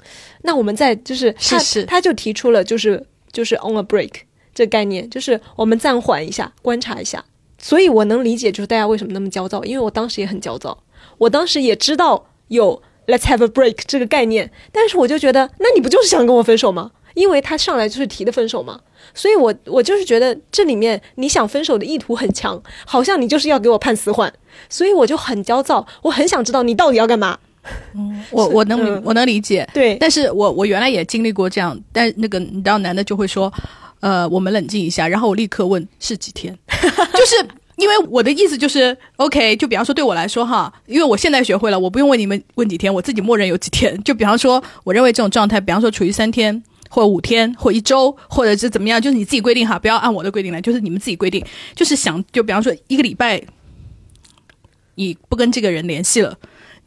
那我们再就是他他就提出了就是就是 on a break 这概念，就是我们暂缓一下，观察一下。所以，我能理解就是大家为什么那么焦躁，因为我当时也很焦躁。我当时也知道有 “let's have a break” 这个概念，但是我就觉得，那你不就是想跟我分手吗？因为他上来就是提的分手嘛。所以我我就是觉得这里面你想分手的意图很强，好像你就是要给我判死缓。所以我就很焦躁，我很想知道你到底要干嘛。嗯，我我能我能理解，对。但是我我原来也经历过这样，但那个你知道，男的就会说。呃，我们冷静一下，然后我立刻问是几天，就是因为我的意思就是，OK，就比方说对我来说哈，因为我现在学会了，我不用问你们问几天，我自己默认有几天。就比方说，我认为这种状态，比方说处于三天或五天或一周，或者是怎么样，就是你自己规定哈，不要按我的规定来，就是你们自己规定，就是想就比方说一个礼拜，你不跟这个人联系了。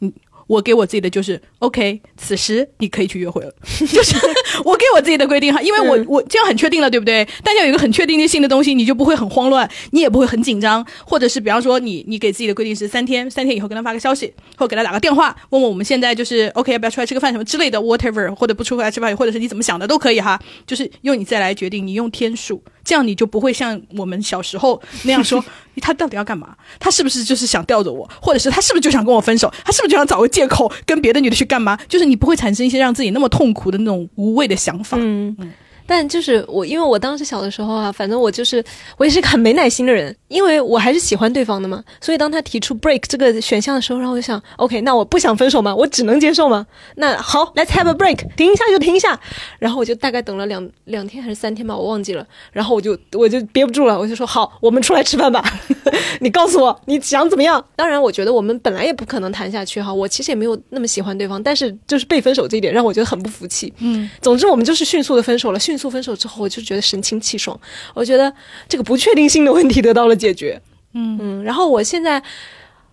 你我给我自己的就是 OK，此时你可以去约会了，就是 我给我自己的规定哈，因为我我这样很确定了，对不对？大家有一个很确定性的东西，你就不会很慌乱，你也不会很紧张，或者是比方说你你给自己的规定是三天，三天以后跟他发个消息，或给他打个电话，问问我们现在就是 OK 要不要出来吃个饭什么之类的，whatever，或者不出来吃饭，或者是你怎么想的都可以哈，就是用你再来决定，你用天数。这样你就不会像我们小时候那样说，他到底要干嘛？他是不是就是想吊着我，或者是他是不是就想跟我分手？他是不是就想找个借口跟别的女的去干嘛？就是你不会产生一些让自己那么痛苦的那种无谓的想法。嗯。但就是我，因为我当时小的时候啊，反正我就是我也是个很没耐心的人，因为我还是喜欢对方的嘛。所以当他提出 break 这个选项的时候，然后我就想，OK，那我不想分手吗？我只能接受吗？那好，Let's have a break，停一下就停一下。然后我就大概等了两两天还是三天吧，我忘记了。然后我就我就憋不住了，我就说好，我们出来吃饭吧。你告诉我你想怎么样？当然，我觉得我们本来也不可能谈下去哈。我其实也没有那么喜欢对方，但是就是被分手这一点让我觉得很不服气。嗯，总之我们就是迅速的分手了。迅速分手之后，我就觉得神清气爽。我觉得这个不确定性的问题得到了解决。嗯嗯，然后我现在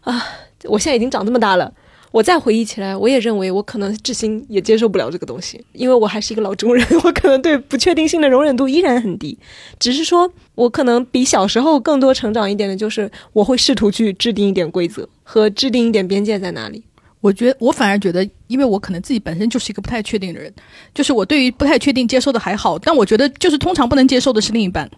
啊，我现在已经长这么大了，我再回忆起来，我也认为我可能至今也接受不了这个东西，因为我还是一个老中人，我可能对不确定性的容忍度依然很低。只是说我可能比小时候更多成长一点的，就是我会试图去制定一点规则和制定一点边界在哪里。我觉得我反而觉得，因为我可能自己本身就是一个不太确定的人，就是我对于不太确定接受的还好，但我觉得就是通常不能接受的是另一半。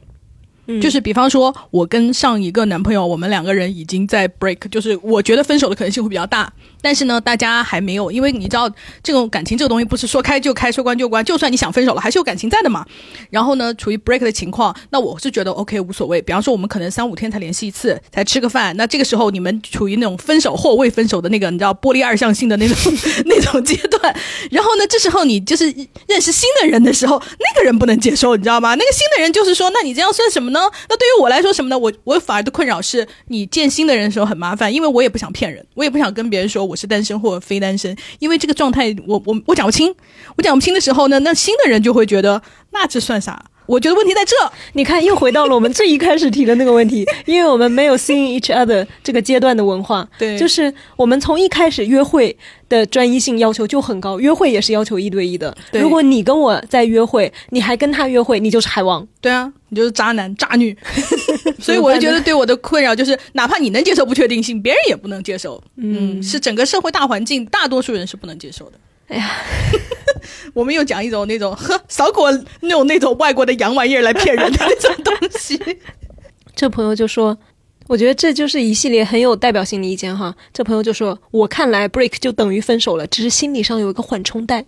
就是比方说，我跟上一个男朋友，我们两个人已经在 break，就是我觉得分手的可能性会比较大。但是呢，大家还没有，因为你知道，这种感情这个东西不是说开就开，说关就关。就算你想分手了，还是有感情在的嘛。然后呢，处于 break 的情况，那我是觉得 OK 无所谓。比方说，我们可能三五天才联系一次，才吃个饭。那这个时候你们处于那种分手或未分手的那个，你知道玻璃二象性的那种 那种阶段。然后呢，这时候你就是认识新的人的时候，那个人不能接受，你知道吗？那个新的人就是说，那你这样算什么呢？那对于我来说什么呢？我我反而的困扰是你见新的人的时候很麻烦，因为我也不想骗人，我也不想跟别人说我是单身或非单身，因为这个状态我我我讲不清，我讲不清的时候呢，那新的人就会觉得那这算啥？我觉得问题在这。你看，又回到了我们最一开始提的那个问题，因为我们没有 seeing each other 这个阶段的文化。对就是我们从一开始约会的专一性要求就很高，约会也是要求一对一的。对如果你跟我在约会，你还跟他约会，你就是海王。对啊，你就是渣男渣女，所以我就觉得对我的困扰就是，哪怕你能接受不确定性，别人也不能接受。嗯，是整个社会大环境，大多数人是不能接受的。哎呀，我们又讲一种那种呵少给我那种那种外国的洋玩意儿来骗人的那种东西。这朋友就说。我觉得这就是一系列很有代表性的意见哈。这朋友就说：“我看来 break 就等于分手了，只是心理上有一个缓冲带。”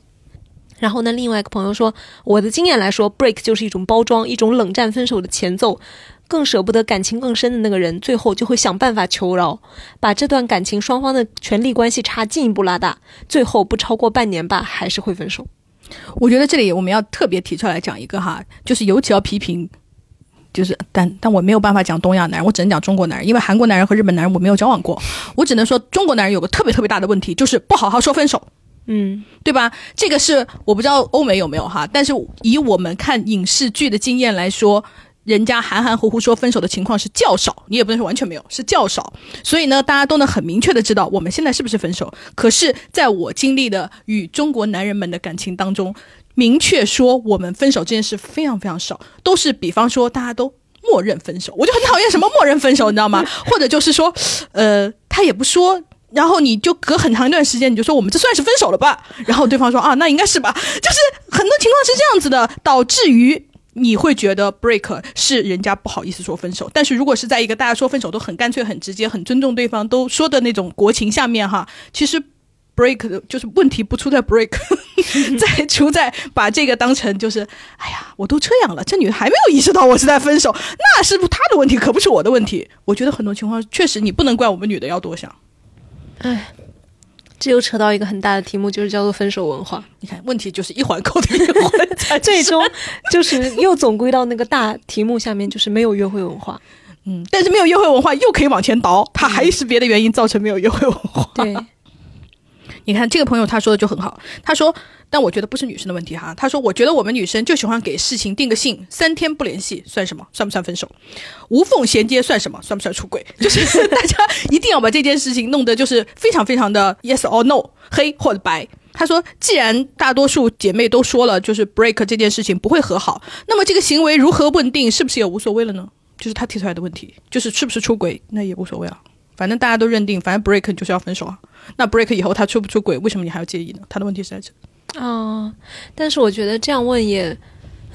然后呢，另外一个朋友说：“我的经验来说，break 就是一种包装，一种冷战分手的前奏。更舍不得感情更深的那个人，最后就会想办法求饶，把这段感情双方的权力关系差进一步拉大，最后不超过半年吧，还是会分手。我觉得这里我们要特别提出来讲一个哈，就是尤其要批评。就是，但但我没有办法讲东亚男人，我只能讲中国男人，因为韩国男人和日本男人我没有交往过，我只能说中国男人有个特别特别大的问题，就是不好好说分手，嗯，对吧？这个是我不知道欧美有没有哈，但是以我们看影视剧的经验来说，人家含含糊糊说分手的情况是较少，你也不能说完全没有，是较少。所以呢，大家都能很明确的知道我们现在是不是分手。可是，在我经历的与中国男人们的感情当中，明确说我们分手这件事非常非常少，都是比方说大家都默认分手，我就很讨厌什么默认分手，你知道吗？或者就是说，呃，他也不说。然后你就隔很长一段时间，你就说我们这算是分手了吧？然后对方说啊，那应该是吧。就是很多情况是这样子的，导致于你会觉得 break 是人家不好意思说分手。但是如果是在一个大家说分手都很干脆、很直接、很尊重对方都说的那种国情下面哈，其实 break 就是问题不出在 break，在出在把这个当成就是，哎呀，我都这样了，这女的还没有意识到我是在分手，那是不她的问题，可不是我的问题。我觉得很多情况确实你不能怪我们女的要多想。唉，这又扯到一个很大的题目，就是叫做分手文化。你看，问题就是一环扣着一环，最终就是又总归到那个大题目下面，就是没有约会文化。嗯，但是没有约会文化又可以往前倒，它还是别的原因造成没有约会文化。对，你看这个朋友他说的就很好，他说，但我觉得不是女生的问题哈。他说，我觉得我们女生就喜欢给事情定个性，三天不联系算什么？算不算分手？无缝衔接算什么？算不算出轨？就是大家一定要把这件事情弄得就是非常非常的 yes or no，黑或者白。他说，既然大多数姐妹都说了，就是 break 这件事情不会和好，那么这个行为如何问定，是不是也无所谓了呢？就是他提出来的问题，就是是不是出轨，那也无所谓啊。反正大家都认定，反正 break 就是要分手啊。那 break 以后他出不出轨，为什么你还要介意呢？他的问题是在这。啊、但是我觉得这样问也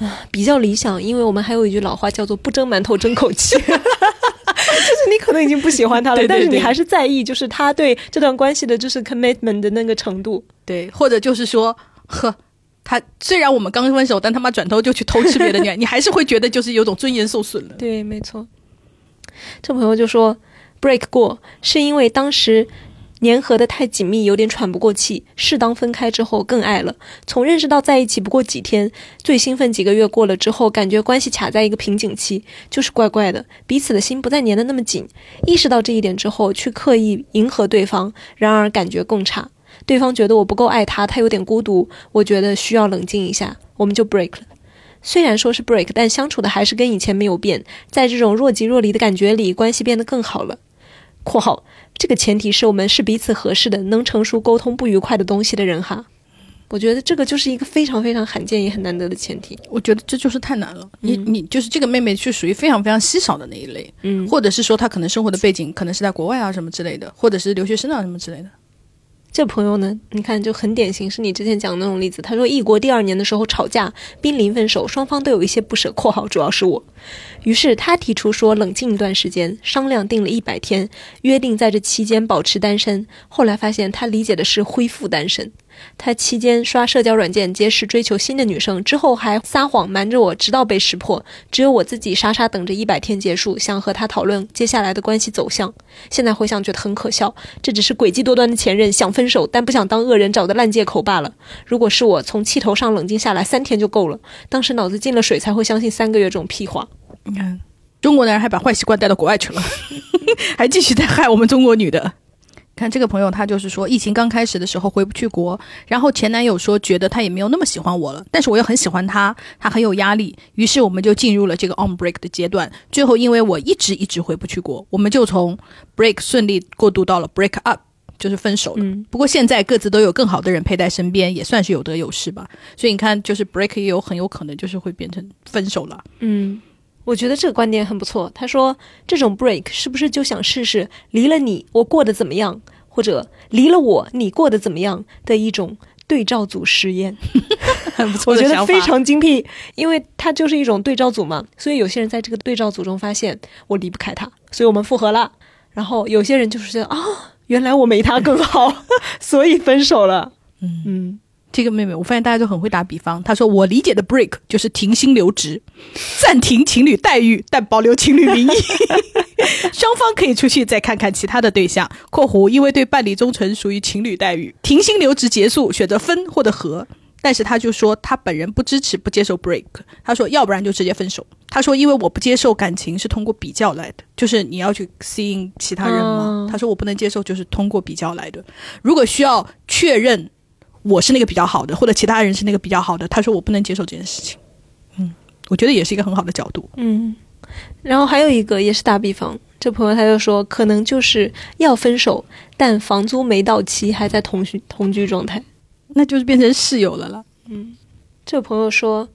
啊比较理想，因为我们还有一句老话叫做“不蒸馒头争口气”，就是你可能已经不喜欢他了，对对对但是你还是在意，就是他对这段关系的就是 commitment 的那个程度。对，或者就是说，呵，他虽然我们刚分手，但他妈转头就去偷吃别的女人，你还是会觉得就是有种尊严受损了。对，没错。这朋友就说，break 过是因为当时粘合的太紧密，有点喘不过气。适当分开之后更爱了。从认识到在一起不过几天，最兴奋几个月过了之后，感觉关系卡在一个瓶颈期，就是怪怪的，彼此的心不再粘得那么紧。意识到这一点之后，去刻意迎合对方，然而感觉更差。对方觉得我不够爱他，他有点孤独，我觉得需要冷静一下，我们就 break 了。虽然说是 break，但相处的还是跟以前没有变，在这种若即若离的感觉里，关系变得更好了。（括号这个前提是我们是彼此合适的，能成熟沟通不愉快的东西的人哈。）我觉得这个就是一个非常非常罕见也很难得的前提。我觉得这就是太难了。你你就是这个妹妹是属于非常非常稀少的那一类，嗯，或者是说她可能生活的背景可能是在国外啊什么之类的，或者是留学生啊什么之类的。这朋友呢，你看就很典型，是你之前讲的那种例子。他说，异国第二年的时候吵架，濒临分手，双方都有一些不舍（括号主要是我）。于是他提出说冷静一段时间，商量定了一百天，约定在这期间保持单身。后来发现他理解的是恢复单身。他期间刷社交软件结识追求新的女生，之后还撒谎瞒着我，直到被识破。只有我自己傻傻等着一百天结束，想和他讨论接下来的关系走向。现在回想觉得很可笑，这只是诡计多端的前任想分手，但不想当恶人找的烂借口罢了。如果是我，从气头上冷静下来三天就够了。当时脑子进了水，才会相信三个月这种屁话。你看，中国男人还把坏习惯带到国外去了，还继续在害我们中国女的。看这个朋友，他就是说，疫情刚开始的时候回不去国，然后前男友说觉得他也没有那么喜欢我了，但是我又很喜欢他，他很有压力，于是我们就进入了这个 on break 的阶段。最后因为我一直一直回不去国，我们就从 break 顺利过渡到了 break up，就是分手了。嗯不过现在各自都有更好的人陪在身边，也算是有得有失吧。所以你看，就是 break 也有很有可能就是会变成分手了。嗯，我觉得这个观点很不错。他说，这种 break 是不是就想试试离了你我过得怎么样，或者离了我你过得怎么样的一种对照组实验？很不错我。觉得非常精辟，因为它就是一种对照组嘛。所以有些人在这个对照组中发现我离不开他，所以我们复合了。然后有些人就是觉得啊，原来我没他更好，所以分手了。嗯嗯这个妹妹，我发现大家都很会打比方。她说：“我理解的 break 就是停薪留职，暂停情侣待遇，但保留情侣名义，双方可以出去再看看其他的对象。（括弧因为对伴侣忠诚属于情侣待遇，停薪留职结束，选择分或者合。）但是他就说他本人不支持不接受 break，他说要不然就直接分手。他说因为我不接受感情是通过比较来的，就是你要去吸引其他人嘛。嗯他说我不能接受就是通过比较来的。如果需要确认我是那个比较好的，或者其他人是那个比较好的，他说我不能接受这件事情。嗯，我觉得也是一个很好的角度。嗯，然后还有一个也是打比方，这朋友他就说，可能就是要分手，但房租没到期，还在同居同居状态。那就是变成室友了啦。这朋友说，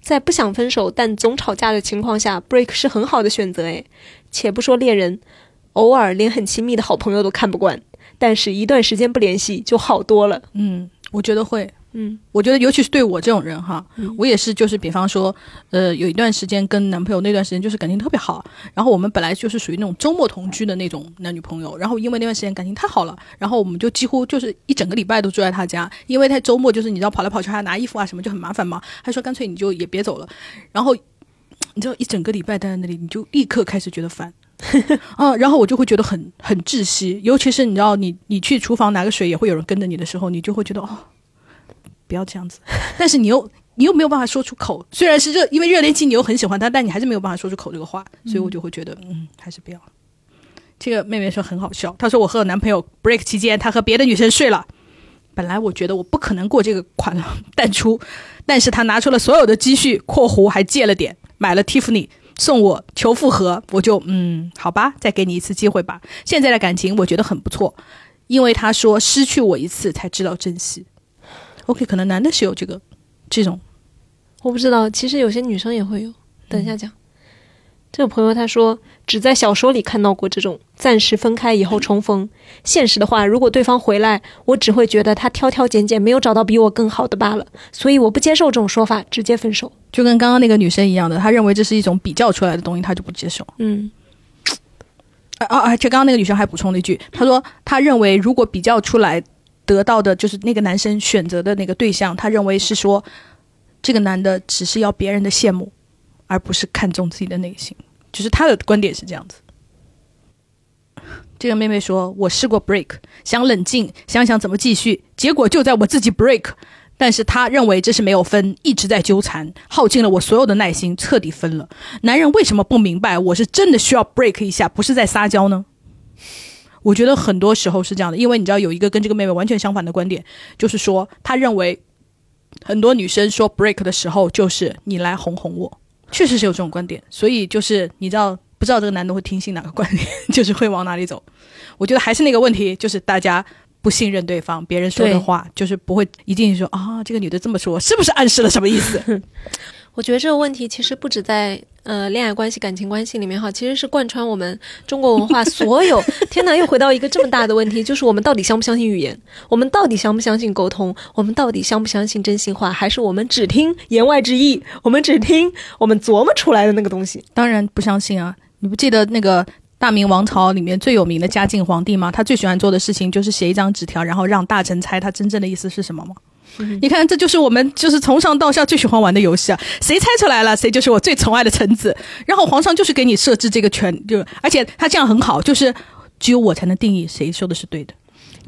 在不想分手但总吵架的情况下，break 是很好的选择。诶，且不说恋人，偶尔连很亲密的好朋友都看不惯，但是一段时间不联系就好多了。嗯，我觉得会。嗯我觉得，尤其是对我这种人哈，嗯我也是，就是比方说，呃，有一段时间跟男朋友那段时间就是感情特别好，然后我们本来就是属于那种周末同居的那种男女朋友，然后因为那段时间感情太好了，然后我们就几乎就是一整个礼拜都住在他家，因为他周末就是你知道跑来跑去还要拿衣服啊什么就很麻烦嘛，他说干脆你就也别走了，然后你知道一整个礼拜待在那里，你就立刻开始觉得烦。啊，然后我就会觉得很很窒息，尤其是你知道，你你去厨房拿个水，也会有人跟着你的时候，你就会觉得哦，不要这样子。但是你又你又没有办法说出口，虽然是热，因为热恋期你又很喜欢他，但你还是没有办法说出口这个话，所以我就会觉得，嗯，还是不要。这个妹妹说很好笑，她说我和我男朋友 break 期间，他和别的女生睡了。本来我觉得我不可能过这个款了，淡出，但是他拿出了所有的积蓄（括弧还借了点），买了 Tiffany 送我求复合，我就嗯，好吧，再给你一次机会吧。现在的感情我觉得很不错，因为他说失去我一次才知道珍惜。OK，可能男的是有这个这种，我不知道，其实有些女生也会有。等一下讲。这个朋友他说，只在小说里看到过这种暂时分开以后重逢。现实的话，如果对方回来，我只会觉得他挑挑拣拣，没有找到比我更好的罢了。所以我不接受这种说法，直接分手。就跟刚刚那个女生一样的，她认为这是一种比较出来的东西，她就不接受。嗯啊啊！而且刚刚那个女生还补充了一句，她说她认为如果比较出来得到的就是那个男生选择的那个对象，她认为是说这个男的只是要别人的羡慕，而不是看重自己的内心。就是她的观点是这样子。这个妹妹说：“我试过 break，想冷静，想想怎么继续，结果就在我自己 break。但是他认为这是没有分，一直在纠缠，耗尽了我所有的耐心，彻底分了。男人为什么不明白我是真的需要 break 一下，不是在撒娇呢？我觉得很多时候是这样的，因为你知道有一个跟这个妹妹完全相反的观点，就是说她认为很多女生说 break 的时候，就是你来哄哄我，确实是有这种观点。所以就是你知道不知道这个男的会听信哪个观点，就是会往哪里走。我觉得还是那个问题，就是大家。不信任对方，别人说的话就是不会一定说啊，这个女的这么说，是不是暗示了什么意思？我觉得这个问题其实不止在呃恋爱关系、感情关系里面哈，其实是贯穿我们中国文化所有。天哪，又回到一个这么大的问题，就是我们到底相不相信语言？我们到底相不相信沟通？我们到底相不相信真心话？还是我们只听言外之意？我们只听我们琢磨出来的那个东西？当然不相信啊！你不记得那个大明王朝里面最有名的嘉靖皇帝吗？他最喜欢做的事情就是写一张纸条，然后让大臣猜他真正的意思是什么吗？你看，这就是我们就是从上到下最喜欢玩的游戏啊！谁猜出来了，谁就是我最宠爱的臣子。然后皇上就是给你设置这个权，就而且他这样很好，就是只有我才能定义谁说的是对的。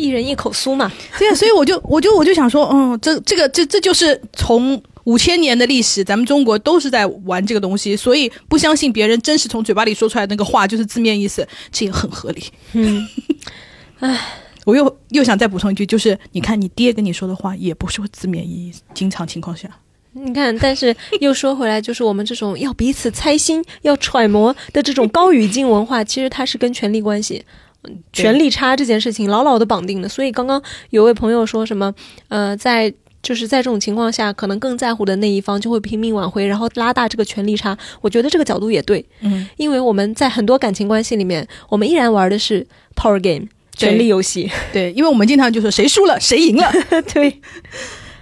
一人一口酥嘛。对啊，所以我就我就我就想说，嗯，这这个这这就是从五千年的历史，咱们中国都是在玩这个东西，所以不相信别人真实从嘴巴里说出来的那个话就是字面意思，这也很合理。嗯，唉，我又又想再补充一句，就是你看你爹跟你说的话，也不是字面意义，经常情况下。你看，但是又说回来，就是我们这种要彼此猜心、要揣摩的这种高语境文化，其实它是跟权力关系、权力差这件事情牢牢的绑定的。所以刚刚有位朋友说什么，呃，在就是在这种情况下，可能更在乎的那一方就会拼命挽回，然后拉大这个权力差。我觉得这个角度也对，嗯，因为我们在很多感情关系里面，我们依然玩的是 power game 权力游戏。对，因为我们经常就说谁输了谁赢了。对，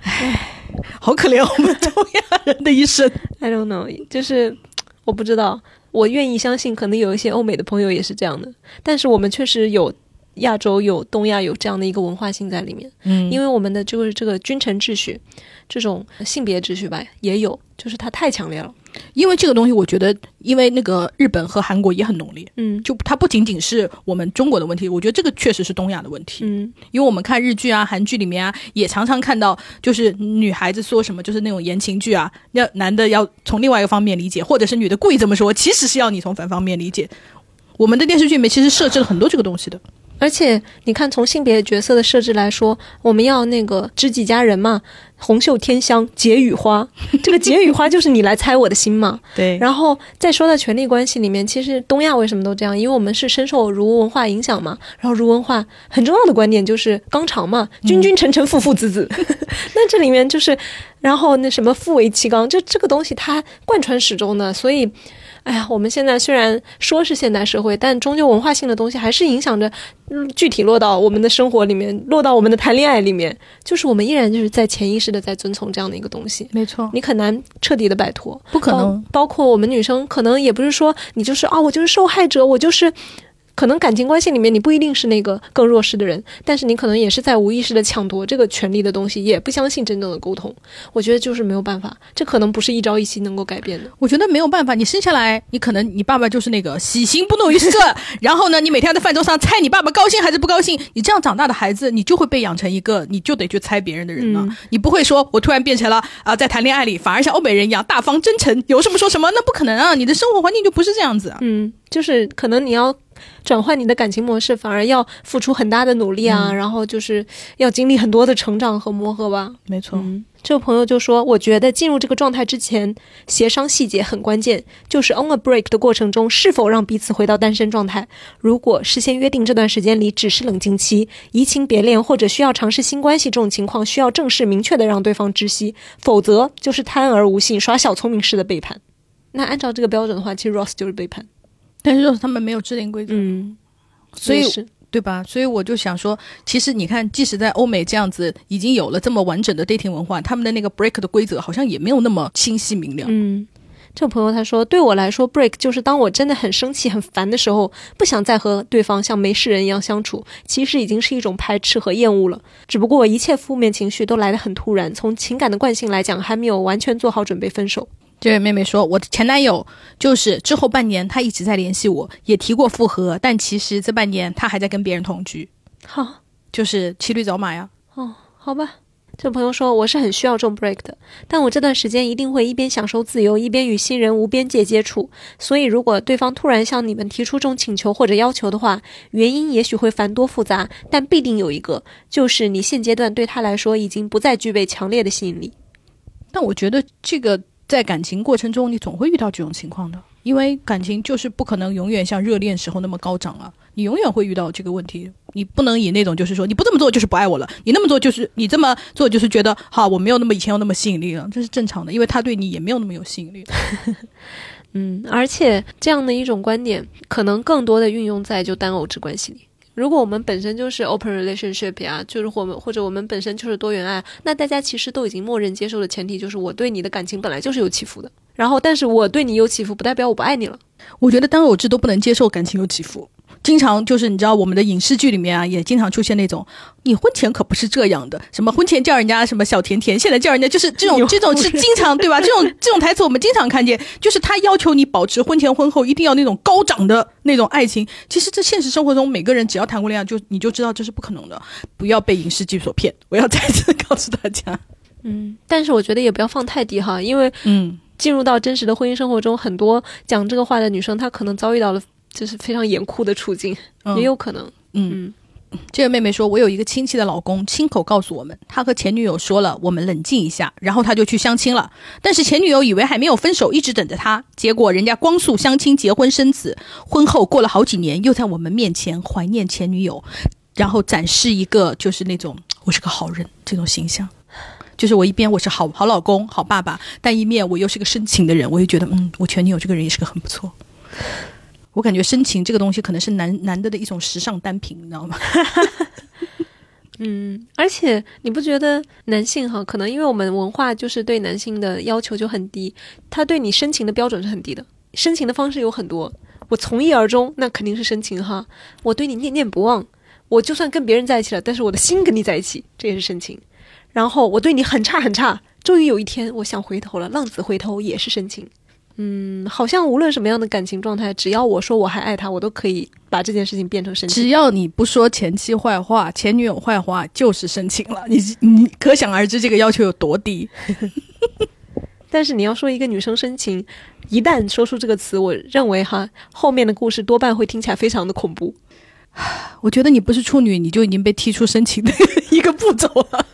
唉。好可怜，我们东亚人的一生。I don't know，就是我不知道，我愿意相信，可能有一些欧美的朋友也是这样的。但是我们确实有亚洲、有东亚有这样的一个文化性在里面。嗯，因为我们的就是这个君臣秩序，这种性别秩序吧，也有，就是它太强烈了。因为这个东西，我觉得，因为那个日本和韩国也很浓烈，嗯，就它不仅仅是我们中国的问题，我觉得这个确实是东亚的问题，嗯，因为我们看日剧啊、韩剧里面啊，也常常看到，就是女孩子说什么，就是那种言情剧啊，要男的要从另外一个方面理解，或者是女的故意这么说，其实是要你从反方面理解。我们的电视剧里面其实设置了很多这个东西的。而且你看，从性别角色的设置来说，我们要那个知己佳人嘛，红袖添香，解语花。这个解语花就是你来猜我的心嘛。对。然后再说到权力关系里面，其实东亚为什么都这样？因为我们是深受儒文化影响嘛。然后儒文化很重要的观点就是纲常嘛，君君臣臣父父子子。那这里面就是，然后那什么父为妻纲，就这个东西它贯穿始终的，所以。哎呀，我们现在虽然说是现代社会，但终究文化性的东西还是影响着，具体落到我们的生活里面，落到我们的谈恋爱里面，就是我们依然就是在潜意识的在遵从这样的一个东西。没错，你很难彻底的摆脱，不可能。包括我们女生，可能也不是说你就是啊，我就是受害者，我就是。可能感情关系里面，你不一定是那个更弱势的人，但是你可能也是在无意识的抢夺这个权利的东西，也不相信真正的沟通。我觉得就是没有办法，这可能不是一朝一夕能够改变的。我觉得没有办法，你生下来，你可能你爸爸就是那个喜形不露于色，然后呢，你每天在饭桌上猜你爸爸高兴还是不高兴，你这样长大的孩子，你就会被养成一个你就得去猜别人的人了。你不会说我突然变成了啊，在谈恋爱里反而像欧美人一样大方真诚，有什么说什么，那不可能啊！你的生活环境就不是这样子。嗯，就是可能你要。转换你的感情模式，反而要付出很大的努力啊，然后就是要经历很多的成长和磨合吧。没错，这位朋友就说：“我觉得进入这个状态之前，协商细节很关键，就是 on a break 的过程中，是否让彼此回到单身状态。如果事先约定这段时间里只是冷静期、移情别恋或者需要尝试新关系这种情况，需要正式明确的让对方知悉，否则就是贪而无信、耍小聪明式的背叛。那按照这个标准的话，其实 Ross 就是背叛。”但是就是他们没有制定规则，嗯，所以对吧？所以我就想说，其实你看，即使在欧美这样子已经有了这么完整的 dating 文化，他们的那个 break 的规则好像也没有那么清晰明了。嗯，这个朋友他说，对我来说，break 就是当我真的很生气、很烦的时候，不想再和对方像没事人一样相处，其实已经是一种排斥和厌恶了。只不过一切负面情绪都来得很突然，从情感的惯性来讲，还没有完全做好准备分手。这位妹妹说：“我的前男友就是之后半年，他一直在联系我，也提过复合，但其实这半年他还在跟别人同居。好，就是骑驴找马呀。哦，好吧。这朋友说我是很需要这种 break 的，但我这段时间一定会一边享受自由，一边与新人无边界接触。所以如果对方突然向你们提出这种请求或者要求的话，原因也许会繁多复杂，但必定有一个，就是你现阶段对他来说已经不再具备强烈的吸引力。但我觉得这个。”在感情过程中，你总会遇到这种情况的，因为感情就是不可能永远像热恋时候那么高涨啊，你永远会遇到这个问题。你不能以那种就是说你不这么做就是不爱我了，你那么做就是你这么做就是觉得好我没有那么以前有那么吸引力了，这是正常的，因为他对你也没有那么有吸引力。嗯，而且这样的一种观点，可能更多的运用在就单偶制关系里。如果我们本身就是 open relationship 啊，就是我们或者我们本身就是多元爱，那大家其实都已经默认接受的前提就是我对你的感情本来就是有起伏的。然后，但是我对你有起伏，不代表我不爱你了。我觉得当偶制都不能接受感情有起伏。经常就是你知道我们的影视剧里面啊，也经常出现那种，你婚前可不是这样的，什么婚前叫人家什么小甜甜，现在叫人家就是这种这种是经常对吧？这种这种台词我们经常看见，就是他要求你保持婚前婚后一定要那种高涨的那种爱情。其实这现实生活中每个人只要谈过恋爱，就你就知道这是不可能的，不要被影视剧所骗。我要再次告诉大家，嗯，但是我觉得也不要放太低哈，因为嗯，进入到真实的婚姻生活中，很多讲这个话的女生，她可能遭遇到了。就是非常严酷的处境，也有可能。嗯，这个妹妹说：“我有一个亲戚的老公，亲口告诉我们，他和前女友说了，我们冷静一下，然后他就去相亲了。但是前女友以为还没有分手，一直等着他。结果人家光速相亲、结婚生子，婚后过了好几年，又在我们面前怀念前女友，然后展示一个就是那种我是个好人这种形象。就是我一边我是好好老公、好爸爸，但一面我又是个深情的人，我就觉得嗯，我前女友这个人也是个很不错。”我感觉深情这个东西可能是男男的的一种时尚单品，你知道吗？嗯，而且你不觉得男性哈，可能因为我们文化就是对男性的要求就很低，他对你深情的标准是很低的。深情的方式有很多，我从一而终，那肯定是深情哈。我对你念念不忘，我就算跟别人在一起了，但是我的心跟你在一起，这也是深情。然后我对你很差很差，终于有一天我想回头了，浪子回头也是深情。嗯，好像无论什么样的感情状态，只要我说我还爱他，我都可以把这件事情变成深情。只要你不说前妻坏话、前女友坏话，就是深情了。你你可想而知这个要求有多低。但是你要说一个女生深情，一旦说出这个词，我认为哈，后面的故事多半会听起来非常的恐怖。我觉得你不是处女，你就已经被踢出深情的一个步骤了。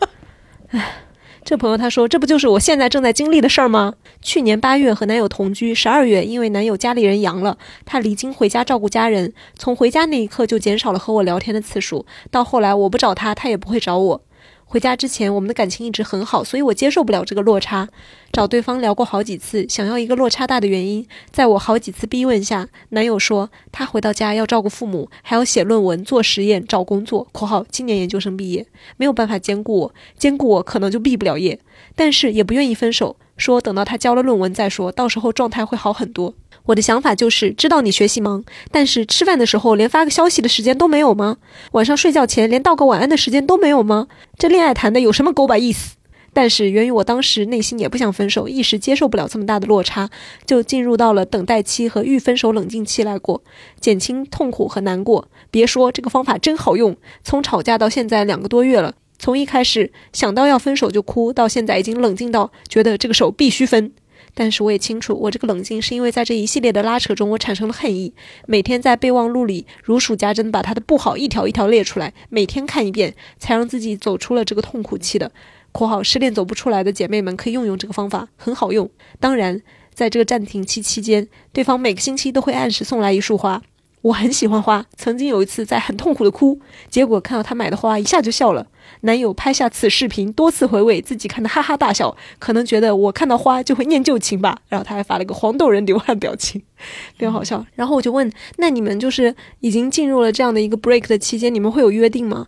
唉。这朋友他说：“这不就是我现在正在经历的事儿吗？去年八月和男友同居，十二月因为男友家里人阳了，他离京回家照顾家人。从回家那一刻就减少了和我聊天的次数，到后来我不找他，他也不会找我。”回家之前，我们的感情一直很好，所以我接受不了这个落差。找对方聊过好几次，想要一个落差大的原因，在我好几次逼问下，男友说他回到家要照顾父母，还要写论文、做实验、找工作（括号今年研究生毕业），没有办法兼顾我，兼顾我可能就毕不了业。但是也不愿意分手，说等到他交了论文再说，到时候状态会好很多。我的想法就是知道你学习忙，但是吃饭的时候连发个消息的时间都没有吗？晚上睡觉前连道个晚安的时间都没有吗？这恋爱谈的有什么狗把意思？但是源于我当时内心也不想分手，一时接受不了这么大的落差，就进入到了等待期和预分手冷静期来过，减轻痛苦和难过。别说这个方法真好用，从吵架到现在两个多月了，从一开始想到要分手就哭，到现在已经冷静到觉得这个手必须分。但是我也清楚，我这个冷静是因为在这一系列的拉扯中，我产生了恨意。每天在备忘录里如数家珍，把他的不好一条一条列出来，每天看一遍，才让自己走出了这个痛苦期的。（括号失恋走不出来的姐妹们可以用用这个方法，很好用。当然，在这个暂停期期间，对方每个星期都会按时送来一束花。我很喜欢花，曾经有一次在很痛苦的哭，结果看到他买的花，一下就笑了。男友拍下此视频，多次回味，自己看的哈哈大笑，可能觉得我看到花就会念旧情吧。然后他还发了个黄豆人流汗表情，非常好笑。然后我就问，那你们就是已经进入了这样的一个 break 的期间，你们会有约定吗？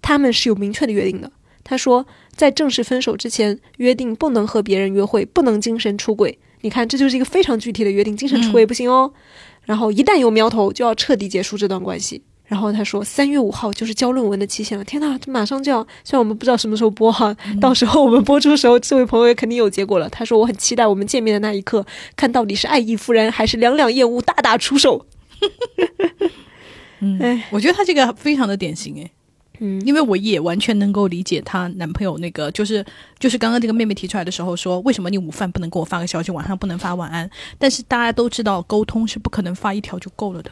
他们是有明确的约定的。他说，在正式分手之前，约定不能和别人约会，不能精神出轨。你看，这就是一个非常具体的约定，精神出轨不行哦。然后一旦有苗头，就要彻底结束这段关系。然后他说，三月五号就是交论文的期限了。天呐，这马上就要，虽然我们不知道什么时候播哈，到时候我们播出的时候，这位朋友也肯定有结果了。他说，我很期待我们见面的那一刻，看到底是爱意夫人，还是两两厌恶，大打出手。嗯，哎，我觉得他这个非常的典型，哎。嗯，因为我也完全能够理解她男朋友那个，就是就是刚刚这个妹妹提出来的时候说，为什么你午饭不能给我发个消息，晚上不能发晚安？但是大家都知道，沟通是不可能发一条就够了的。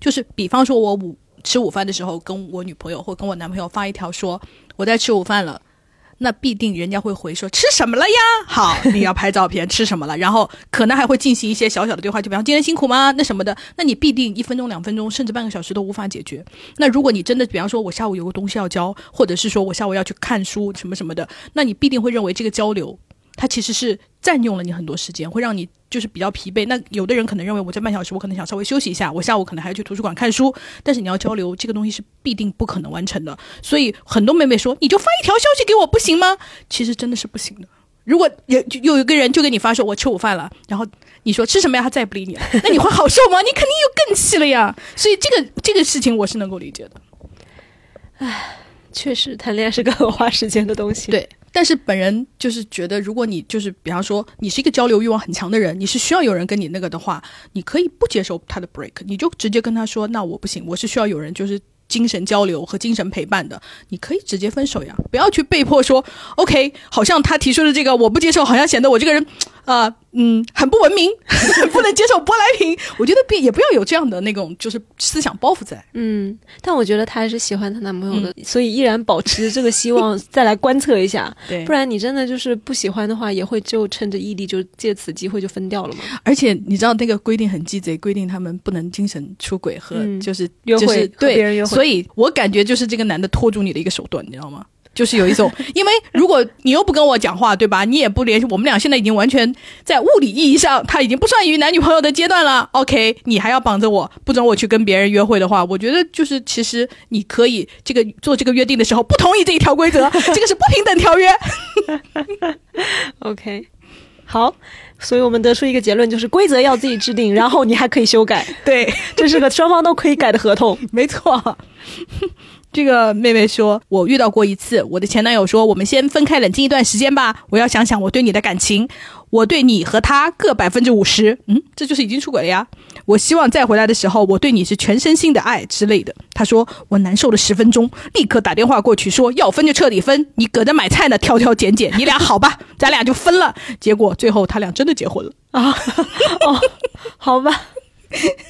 就是比方说，我午吃午饭的时候，跟我女朋友或跟我男朋友发一条说我在吃午饭了。那必定人家会回说吃什么了呀？好，你要拍照片吃什么了？然后可能还会进行一些小小的对话，就比方今天辛苦吗？那什么的，那你必定一分钟、两分钟，甚至半个小时都无法解决。那如果你真的，比方说我下午有个东西要交，或者是说我下午要去看书什么什么的，那你必定会认为这个交流。它其实是占用了你很多时间，会让你就是比较疲惫。那有的人可能认为，我这半小时我可能想稍微休息一下，我下午可能还要去图书馆看书。但是你要交流这个东西是必定不可能完成的。所以很多妹妹说，你就发一条消息给我不行吗？其实真的是不行的。如果有有一个人就给你发说，我吃午饭了，然后你说吃什么呀？他再也不理你了，那你会好受吗？你肯定又更气了呀。所以这个这个事情我是能够理解的。唉，确实谈恋爱是个很花时间的东西。对。但是本人就是觉得，如果你就是比方说你是一个交流欲望很强的人，你是需要有人跟你那个的话，你可以不接受他的 break，你就直接跟他说，那我不行，我是需要有人就是精神交流和精神陪伴的，你可以直接分手呀，不要去被迫说，OK，好像他提出的这个我不接受，好像显得我这个人，啊，嗯，很不文明，不能接受舶来品。我觉得别也不要有这样的那种就是思想包袱在。嗯，但我觉得她还是喜欢她男朋友的，所以依然保持这个希望，再来观测一下。对不然你真的就是不喜欢的话，也会就趁着异地就借此机会就分掉了嘛。而且你知道那个规定很鸡贼，规定他们不能精神出轨和嗯就是、约会就是和别人约会对，所以我感觉就是这个男的拖住你的一个手段，你知道吗？就是有一种，因为如果你又不跟我讲话，对吧？你也不联系，我们俩现在已经完全在物理意义上，他已经不算于男女朋友的阶段了。OK，你还要绑着我，不准我去跟别人约会的话，我觉得就是其实你可以这个做这个约定的时候不同意这一条规则，这个是不平等条约。OK，好，所以我们得出一个结论，就是规则要自己制定，然后你还可以修改，对，这是个双方都可以改的合同。没错。这个妹妹说，我遇到过一次，我的前男友说，我们先分开冷静一段时间吧，我要想想我对你的感情，我对你和他各百分之五十，嗯，这就是已经出轨了呀。我希望再回来的时候，我对你是全身心的爱之类的。他说我难受了十分钟，立刻打电话过去说要分就彻底分，你搁着买菜呢，挑挑拣拣，你俩好吧，咱俩就分了。结果最后他俩真的结婚了。啊，哦，好吧，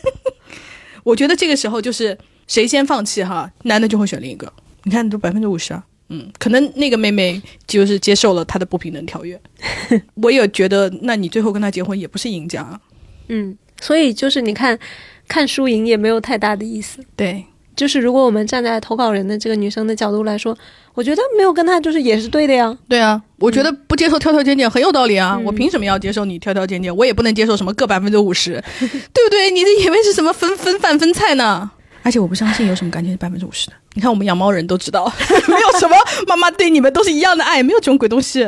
我觉得这个时候就是谁先放弃哈，男的就会选另一个。你看，都百分之五十啊。嗯，可能那个妹妹就是接受了他的不平等条约。我也觉得，那你最后跟他结婚也不是赢家。嗯，所以就是你看，看输赢也没有太大的意思。对，就是如果我们站在投稿人的这个女生的角度来说，我觉得没有跟他就是也是对的呀。对啊，我觉得不接受挑挑拣拣很有道理啊。嗯我凭什么要接受你挑挑拣拣？我也不能接受什么各百分之五十，对不对？你这以为是什么分分饭分菜呢？而且我不相信有什么感情是百分之五十的。你看我们养猫人都知道，没有什么妈妈对你们都是一样的爱，没有这种鬼东西。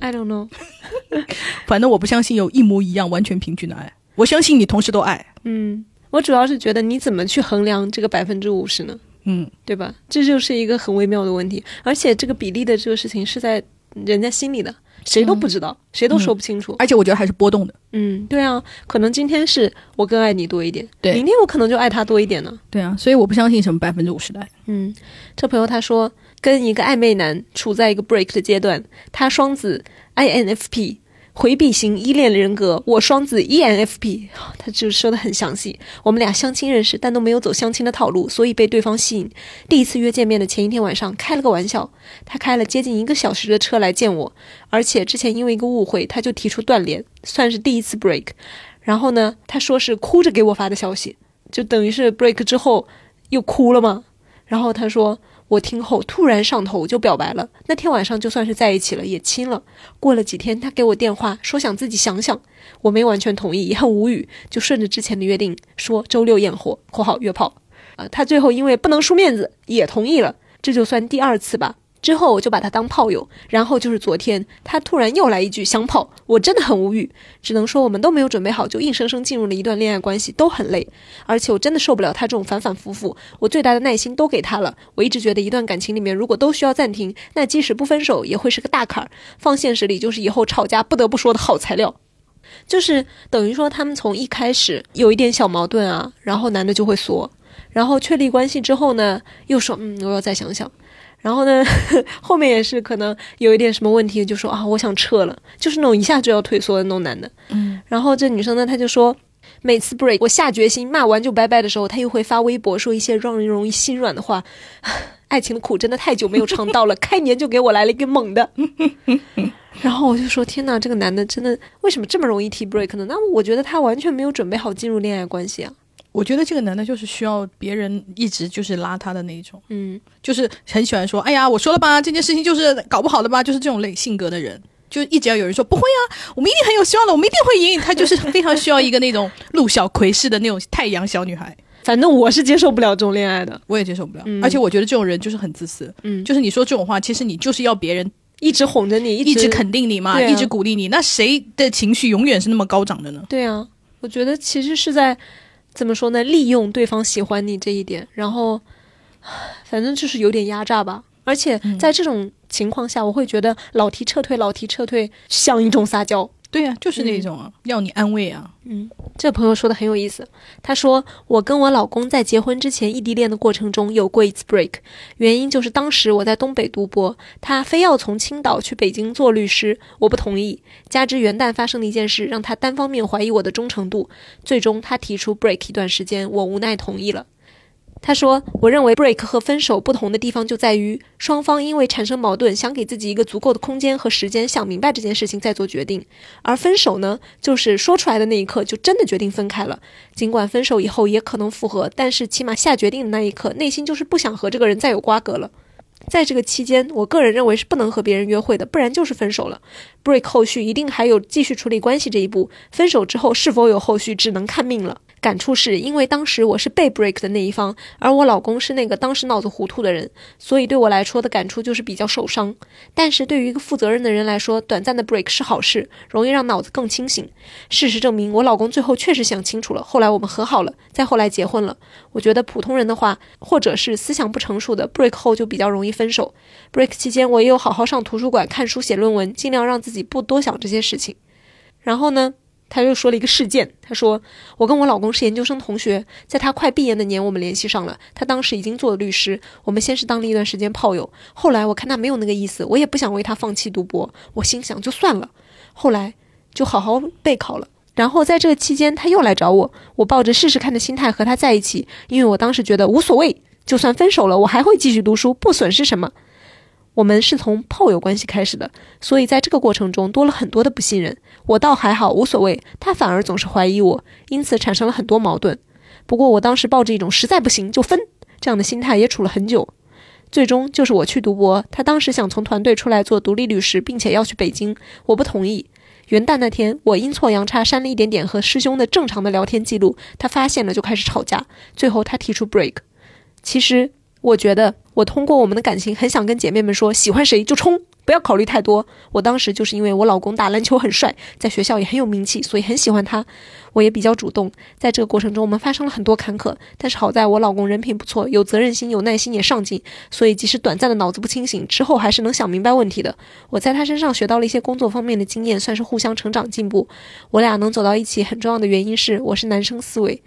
I don't know。反正我不相信有一模一样、完全平均的爱。我相信你同时都爱。嗯，我主要是觉得你怎么去衡量这个百分之五十呢？嗯，对吧？这就是一个很微妙的问题，而且这个比例的这个事情是在人家心里的，谁都不知道，谁都说不清楚。而且我觉得还是波动的。嗯，对啊，可能今天是我更爱你多一点，对明天我可能就爱他多一点呢。对啊，所以我不相信什么百分之五十的爱。嗯，这朋友他说跟一个暧昧男处在一个 break 的阶段，他双子 INFP。回避型依恋人格，我双子 ENFP，他就说的很详细。我们俩相亲认识，但都没有走相亲的套路，所以被对方吸引。第一次约见面的前一天晚上，开了个玩笑，他开了接近一个小时的车来见我，而且之前因为一个误会，他就提出断联，算是第一次 break。然后呢，他说是哭着给我发的消息，就等于是 break 之后又哭了嘛。然后他说。我听后突然上头，就表白了。那天晚上就算是在一起了，也亲了。过了几天，他给我电话说想自己想想，我没完全同意，也很无语，就顺着之前的约定说周六验货（括号约炮）。啊，他最后因为不能输面子，也同意了。这就算第二次吧。之后我就把他当炮友，然后就是昨天，他突然又来一句香炮，我真的很无语，只能说我们都没有准备好，就硬生生进入了一段恋爱关系，都很累，而且我真的受不了他这种反反复复，我最大的耐心都给他了。我一直觉得一段感情里面如果都需要暂停，那即使不分手也会是个大坎儿，放现实里就是以后吵架不得不说的好材料。就是等于说他们从一开始有一点小矛盾啊，然后男的就会缩，然后确立关系之后呢，又说嗯我要再想想。然后呢，后面也是可能有一点什么问题，就说啊，我想撤了，就是那种一下就要退缩的那种男的。嗯，然后这女生呢，她就说，每次 break 我下决心骂完就拜拜的时候，她又会发微博说一些让人容易心软的话。爱情的苦真的太久没有尝到了，开年就给我来了一个猛的。然后我就说，天哪，这个男的真的为什么这么容易提 break 呢？那我觉得他完全没有准备好进入恋爱关系啊。我觉得这个男的就是需要别人一直就是拉他的那一种，嗯，就是很喜欢说，哎呀，我说了吧，这件事情就是搞不好的吧，就是这种类性格的人。就一直要有人说不会啊，我们一定很有希望的，我们一定会赢。他就是非常需要一个那种陆小葵式的那种太阳小女孩，反正我是接受不了这种恋爱的。我也接受不了。嗯而且我觉得这种人就是很自私，嗯，就是你说这种话，其实你就是要别人一直哄着你，一直肯定你嘛，啊一直鼓励你。那谁的情绪永远是那么高涨的呢？对啊，我觉得其实是在怎么说呢？利用对方喜欢你这一点，然后反正就是有点压榨吧。而且在这种情况下，我会觉得老提撤退，老提撤退像一种撒娇。对呀、就是那种、要你安慰啊。嗯这朋友说的很有意思，他说我跟我老公在结婚之前异地恋的过程中有过一次 break，原因就是当时我在东北读博，他非要从青岛去北京做律师，我不同意，加之元旦发生的一件事让他单方面怀疑我的忠诚度，最终他提出 break 一段时间，我无奈同意了。他说：“我认为 break 和分手不同的地方就在于，双方因为产生矛盾，想给自己一个足够的空间和时间想明白这件事情再做决定。而分手呢，就是说出来的那一刻就真的决定分开了。尽管分手以后也可能复合，但是起码下决定的那一刻，内心就是不想和这个人再有瓜葛了。在这个期间，我个人认为是不能和别人约会的，不然就是分手了。break 后续一定还有继续处理关系这一步，分手之后是否有后续，只能看命了。感触是因为当时我是被 break 的那一方，而我老公是那个当时脑子糊涂的人，所以对我来说的感触就是比较受伤。但是对于一个负责任的人来说，短暂的 break 是好事，容易让脑子更清醒。事实证明，我老公最后确实想清楚了，后来我们和好了，再后来结婚了。我觉得普通人的话，或者是思想不成熟的，break 后就比较容易分手。break 期间，我也有好好上图书馆看书、写论文，尽量让自己不多想这些事情。然后呢，他又说了一个事件，他说我跟我老公是研究生同学，在他快毕业那年，我们联系上了。他当时已经做了律师，我们先是当了一段时间炮友，后来我看他没有那个意思，我也不想为他放弃读博，我心想就算了。后来就好好备考了。然后在这个期间，他又来找我，我抱着试试看的心态和他在一起，因为我当时觉得无所谓，就算分手了，我还会继续读书，不损失什么。我们是从炮友关系开始的，所以在这个过程中多了很多的不信任。我倒还好，无所谓，他反而总是怀疑我，因此产生了很多矛盾。不过我当时抱着一种实在不行就分这样的心态，也处了很久。最终就是我去读博，他当时想从团队出来做独立律师，并且要去北京，我不同意。元旦那天，我阴错阳差删了一点点和师兄的正常的聊天记录，他发现了就开始吵架，最后他提出 break。其实我觉得，我通过我们的感情，很想跟姐妹们说，喜欢谁就冲，不要考虑太多。我当时就是因为我老公打篮球很帅，在学校也很有名气，所以很喜欢他。我也比较主动，在这个过程中，我们发生了很多坎坷，但是好在我老公人品不错，有责任心、有耐心，也上进，所以即使短暂的脑子不清醒，之后还是能想明白问题的。我在他身上学到了一些工作方面的经验，算是互相成长进步。我俩能走到一起，很重要的原因是我是男生思维，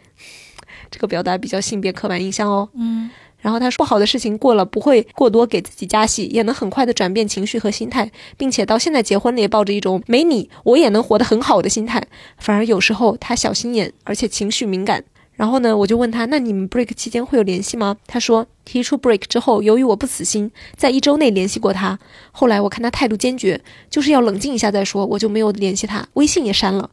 这个表达比较性别刻板印象哦。嗯，然后他说不好的事情过了，不会过多给自己加戏，也能很快的转变情绪和心态，并且到现在结婚了也抱着一种没你我也能活得很好的心态。反而有时候他小心眼，而且情绪敏感。然后呢，我就问他，那你们 break 期间会有联系吗？他说提出 break 之后，由于我不死心，在一周内联系过他。后来我看他态度坚决，就是要冷静一下再说，我就没有联系他，微信也删了。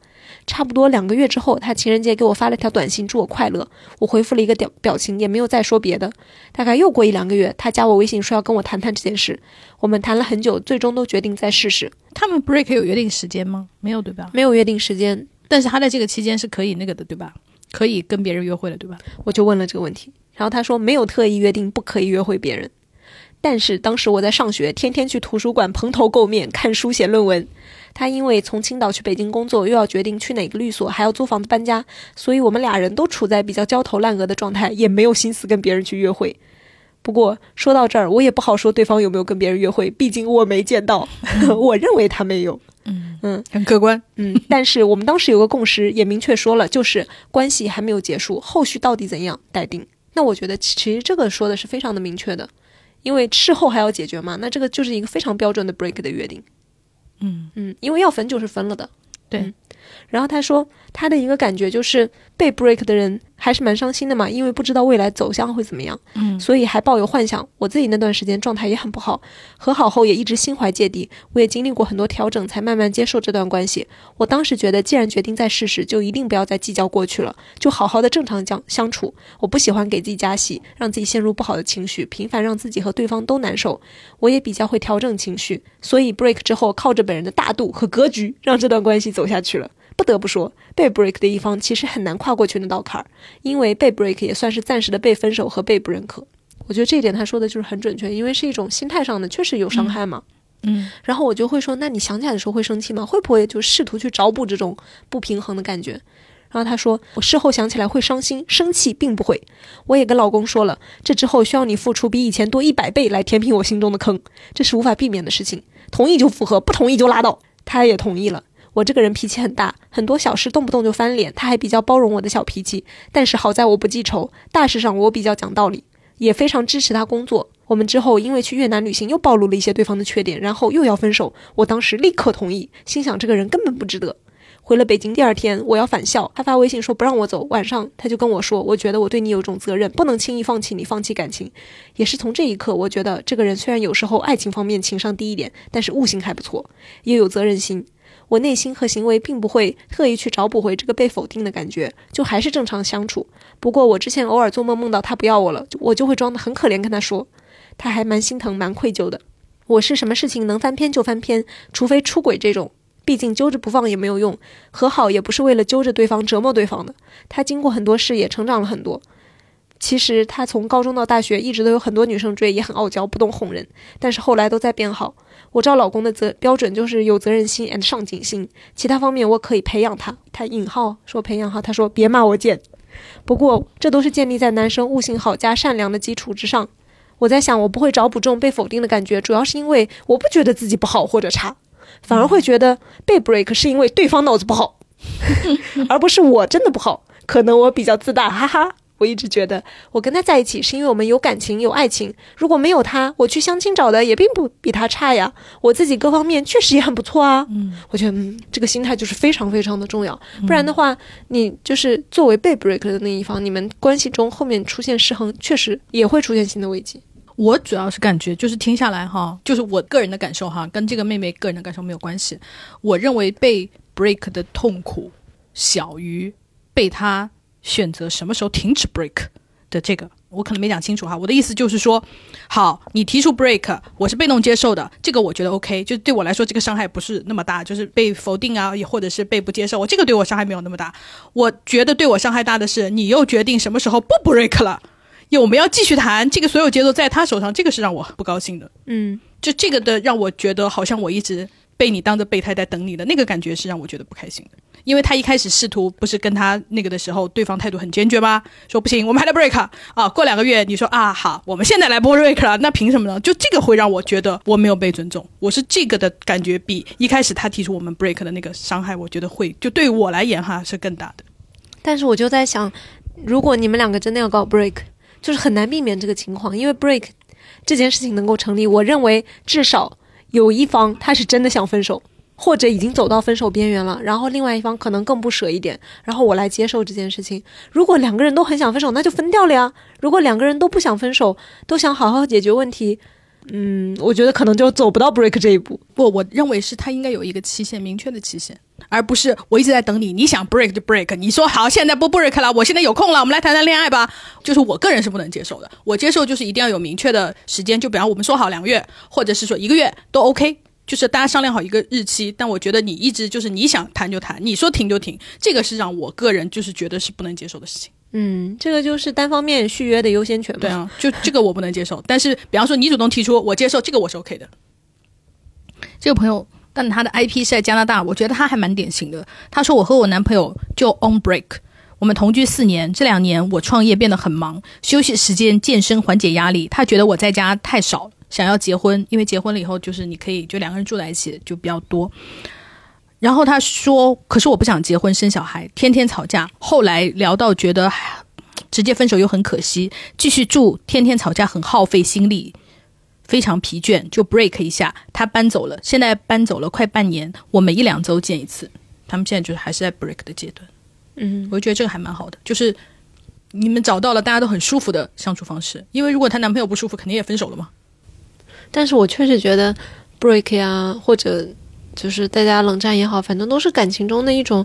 差不多两个月之后，他情人节给我发了条短信，祝我快乐。我回复了一个表表情，也没有再说别的。大概又过一两个月，他加我微信说要跟我谈谈这件事。我们谈了很久，最终都决定再试试。他们 break 有约定时间吗？没有，对吧？没有约定时间，但是他在这个期间是可以那个的，对吧？可以跟别人约会了，对吧？我就问了这个问题，然后他说没有特意约定不可以约会别人，但是当时我在上学，天天去图书馆蓬头垢面看书写论文。他因为从青岛去北京工作，又要决定去哪个律所，还要租房子搬家，所以我们俩人都处在比较焦头烂额的状态，也没有心思跟别人去约会。不过说到这儿，我也不好说对方有没有跟别人约会，毕竟我没见到 我认为他没有。嗯嗯很客观。嗯，但是我们当时有个共识，也明确说了，就是关系还没有结束，后续到底怎样待定。那我觉得其其实这个说的是非常的明确的，因为事后还要解决嘛，那这个就是一个非常标准的 break 的约定。嗯。嗯，因为要分就是分了的。对。嗯然后他说他的一个感觉就是被 break 的人还是蛮伤心的嘛，因为不知道未来走向会怎么样，嗯所以还抱有幻想。我自己那段时间状态也很不好，和好后也一直心怀芥蒂，我也经历过很多调整，才慢慢接受这段关系。我当时觉得，既然决定再试试，就一定不要再计较过去了，就好好的正常相相处。我不喜欢给自己加戏，让自己陷入不好的情绪，频繁让自己和对方都难受。我也比较会调整情绪，所以 break 之后，靠着本人的大度和格局，让这段关系走下去了。不得不说，被 break 的一方其实很难跨过去那道坎儿，因为被 break 也算是暂时的被分手和被不认可。我觉得这一点他说的就是很准确，因为是一种心态上的，确实有伤害嘛。嗯然后我就会说，那你想起来的时候会生气吗？会不会就试图去找补这种不平衡的感觉？然后他说，我事后想起来会伤心，生气并不会。我也跟老公说了，这之后需要你付出比以前多一百倍来填平我心中的坑，这是无法避免的事情。同意就复合，不同意就拉倒。他也同意了。我这个人脾气很大，很多小事动不动就翻脸，他还比较包容我的小脾气。但是好在我不记仇，大事上我比较讲道理，也非常支持他工作。我们之后因为去越南旅行又暴露了一些对方的缺点，然后又要分手，我当时立刻同意，心想这个人根本不值得。回了北京，第二天我要返校，他发微信说不让我走。晚上他就跟我说，我觉得我对你有种责任，不能轻易放弃你，放弃感情。也是从这一刻，我觉得这个人虽然有时候爱情方面情商低一点，但是悟性还不错，也有责任心。我内心和行为并不会特意去找补回这个被否定的感觉，就还是正常相处。不过我之前偶尔做梦梦到他不要我了，我就会装得很可怜跟他说，他还蛮心疼，蛮愧疚的。我是什么事情能翻篇就翻篇，除非出轨这种。毕竟揪着不放也没有用，和好也不是为了揪着对方折磨对方的。他经过很多事，也成长了很多。其实他从高中到大学，一直都有很多女生追，也很傲娇，不懂哄人。但是后来都在变好。我照老公的责标准就是有责任心 and 上进心，其他方面我可以培养他。他引号说培养哈，他说别骂我贱。不过这都是建立在男生悟性好加善良的基础之上。我在想，我不会找补这种被否定的感觉，主要是因为我不觉得自己不好或者差。反而会觉得被 break 是因为对方脑子不好，而不是我真的不好。可能我比较自大，哈哈。我一直觉得我跟他在一起是因为我们有感情有爱情。如果没有他，我去相亲找的也并不比他差呀。我自己各方面确实也很不错啊。嗯，我觉得嗯，这个心态就是非常非常的重要。不然的话，你就是作为被 break 的那一方，你们关系中后面出现失衡，确实也会出现新的危机。我主要是感觉，就是听下来哈，就是我个人的感受哈，跟这个妹妹个人的感受没有关系。我认为被 break 的痛苦小于被他选择什么时候停止 break 的这个，我可能没讲清楚哈。我的意思就是说，好，你提出 break，我是被动接受的，这个我觉得 OK，就对我来说这个伤害不是那么大，就是被否定啊，也或者是被不接受，我这个对我伤害没有那么大。我觉得对我伤害大的是，你又决定什么时候不 break 了。有没有继续谈这个，所有节奏在他手上，这个是让我不高兴的。嗯，就这个的让我觉得好像我一直被你当着备胎在等你的那个感觉是让我觉得不开心的。因为他一开始试图不是跟他那个的时候，对方态度很坚决吗？说不行，我们还得 break 啊！过两个月你说啊好，我们现在来 break 了，那凭什么呢？就这个会让我觉得我没有被尊重。我是这个的感觉比一开始他提出我们 break 的那个伤害，我觉得会就对我来言哈是更大的。但是我就在想，如果你们两个真的要搞 break。就是很难避免这个情况，因为 break 这件事情能够成立，我认为至少有一方他是真的想分手，或者已经走到分手边缘了，然后另外一方可能更不舍一点，然后我来接受这件事情。如果两个人都很想分手，那就分掉了呀。如果两个人都不想分手，都想好好解决问题。嗯，我觉得可能就走不到 break 这一步。不，我认为是他应该有一个期限，明确的期限，而不是我一直在等你。你想 break 就 break，你说好现在不 break 了，我现在有空了，我们来谈谈恋爱吧。就是我个人是不能接受的。我接受就是一定要有明确的时间，就比方我们说好两个月，或者是说一个月都 OK，就是大家商量好一个日期。但我觉得你一直就是你想谈就谈，你说停就停，这个是让我个人就是觉得是不能接受的事情。嗯，这个就是单方面续约的优先权嘛。对啊，就这个我不能接受。但是，比方说你主动提出，我接受这个，我是 OK 的。这个朋友，但他的 IP 是在加拿大，我觉得他还蛮典型的。他说我和我男朋友就 on break，我们同居四年，这两年我创业变得很忙，休息时间健身缓解压力。他觉得我在家太少，想要结婚，因为结婚了以后就是你可以就两个人住在一起就比较多。然后他说：“可是我不想结婚生小孩，天天吵架。后来聊到觉得直接分手又很可惜，继续住天天吵架很耗费心力，非常疲倦，就 break 一下。他搬走了，现在搬走了快半年，我每一两周见一次。他们现在就是还是在 break 的阶段。嗯，我觉得这个还蛮好的，就是你们找到了大家都很舒服的相处方式。因为如果她男朋友不舒服，肯定也分手了嘛。但是我确实觉得 break 呀，或者。”就是大家冷战也好，反正都是感情中的一种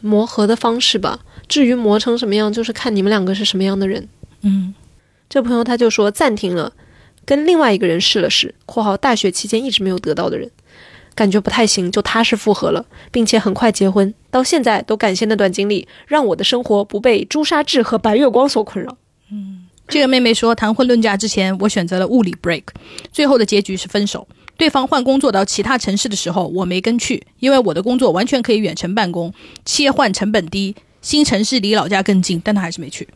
磨合的方式吧。至于磨成什么样，就是看你们两个是什么样的人。嗯，这朋友他就说暂停了，跟另外一个人试了试（括号大学期间一直没有得到的人），感觉不太行，就踏实复合了，并且很快结婚。到现在都感谢那段经历，让我的生活不被朱砂痣和白月光所困扰。嗯，这个妹妹说，谈婚论嫁之前，我选择了物理 break，最后的结局是分手。对方换工作到其他城市的时候，我没跟去，因为我的工作完全可以远程办公，切换成本低，新城市离老家更近，但他还是没去。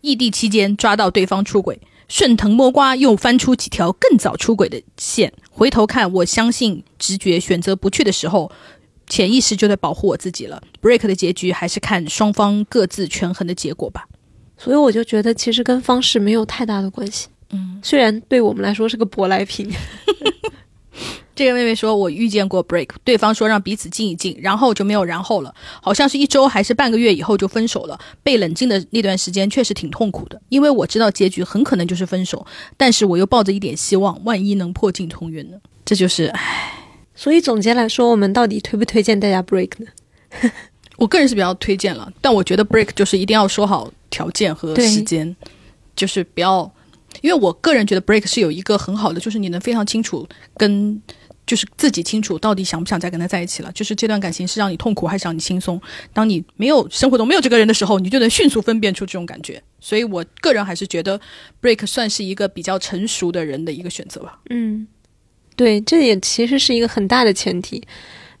异地期间抓到对方出轨，顺藤摸瓜又翻出几条更早出轨的线。回头看，我相信直觉，选择不去的时候，潜意识就在保护我自己了。break 的结局还是看双方各自权衡的结果吧。所以我就觉得其实跟方式没有太大的关系。嗯，虽然对我们来说是个舶来品。这个妹妹说：“我遇见过 break，对方说让彼此静一静，然后就没有然后了。好像是一周还是半个月以后就分手了。被冷静的那段时间确实挺痛苦的，因为我知道结局很可能就是分手，但是我又抱着一点希望，万一能破镜重圆呢？这就是唉。所以总结来说，我们到底推不推荐大家 break 呢？我个人是比较推荐了，但我觉得 break 就是一定要说好条件和时间，就是不要，因为我个人觉得 break 是有一个很好的，就是你能非常清楚跟。就是自己清楚到底想不想再跟他在一起了，就是这段感情是让你痛苦还是让你轻松。当你没有生活中没有这个人的时候，你就能迅速分辨出这种感觉。所以我个人还是觉得 break 算是一个比较成熟的人的一个选择吧。嗯，对，这也其实是一个很大的前提。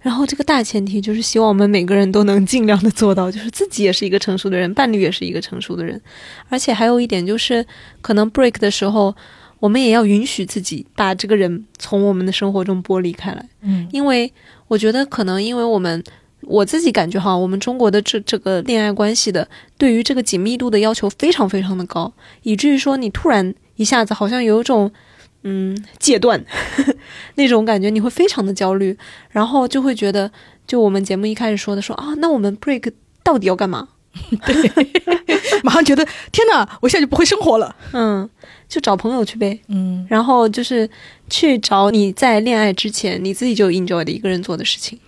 然后这个大前提就是希望我们每个人都能尽量的做到，就是自己也是一个成熟的人，伴侣也是一个成熟的人。而且还有一点就是，可能 break 的时候，我们也要允许自己把这个人从我们的生活中剥离开来。嗯因为我觉得可能因为我们我自己感觉哈，我们中国的这这个恋爱关系的对于这个紧密度的要求非常非常的高，以至于说你突然一下子好像有一种嗯戒断 那种感觉，你会非常的焦虑，然后就会觉得，就我们节目一开始说的说啊，那我们 break 到底要干嘛？对马上觉得天哪，我现在就不会生活了。嗯，就找朋友去呗，嗯，然后就是去找你在恋爱之前你自己就 enjoy 的一个人做的事情。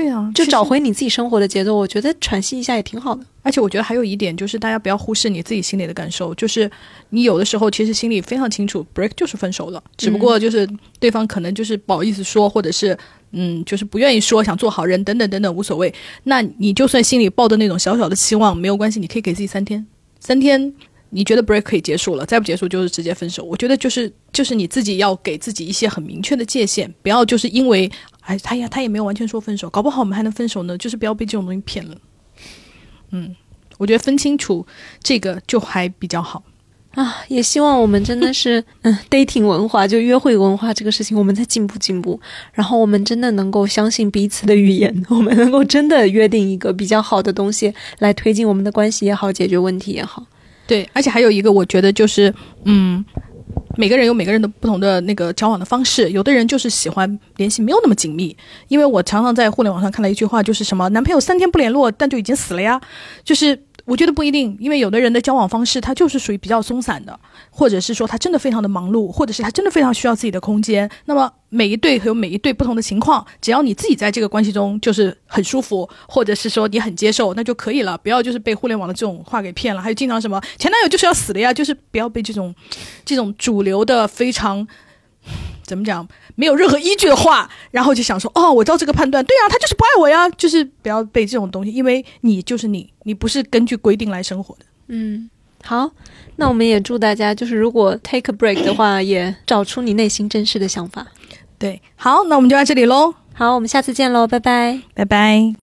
对啊，就找回你自己生活的节奏，我觉得喘息一下也挺好的。而且我觉得还有一点就是，大家不要忽视你自己心里的感受，就是你有的时候其实心里非常清楚，break 就是分手了，只不过就是对方可能就是不好意思说，或者是嗯，就是不愿意说，想做好人等等等等，无所谓。那你就算心里抱着那种小小的期望，没有关系，你可以给自己三天，三天。你觉得 break 可以结束了，再不结束就是直接分手。我觉得就是就是你自己要给自己一些很明确的界限，不要就是因为哎他呀他也没有完全说分手，搞不好我们还能分手呢，就是不要被这种东西骗了。嗯，我觉得分清楚这个就还比较好。啊，也希望我们真的是，嗯，dating 文化就约会文化这个事情，我们在进步进步，然后我们真的能够相信彼此的语言，我们能够真的约定一个比较好的东西来推进我们的关系也好，解决问题也好。对，而且还有一个，我觉得就是，嗯，每个人有每个人的不同的那个交往的方式，有的人就是喜欢联系没有那么紧密，因为我常常在互联网上看到一句话，就是什么男朋友三天不联络，但就已经死了呀，就是。我觉得不一定，因为有的人的交往方式他就是属于比较松散的，或者是说他真的非常的忙碌，或者是他真的非常需要自己的空间。那么每一对有每一对不同的情况，只要你自己在这个关系中就是很舒服，或者是说你很接受，那就可以了。不要就是被互联网的这种话给骗了。还有经常什么前男友就是要死的呀，就是不要被这种这种主流的非常怎么讲没有任何依据的话，然后就想说哦，我照这个判断，对啊，他就是不爱我呀，就是不要被这种东西，因为你就是你，你不是根据规定来生活的。嗯，好，那我们也祝大家，就是如果 take a break 的话，也找出你内心真实的想法。对，好，那我们就到这里喽，好，我们下次见喽，拜拜。拜拜。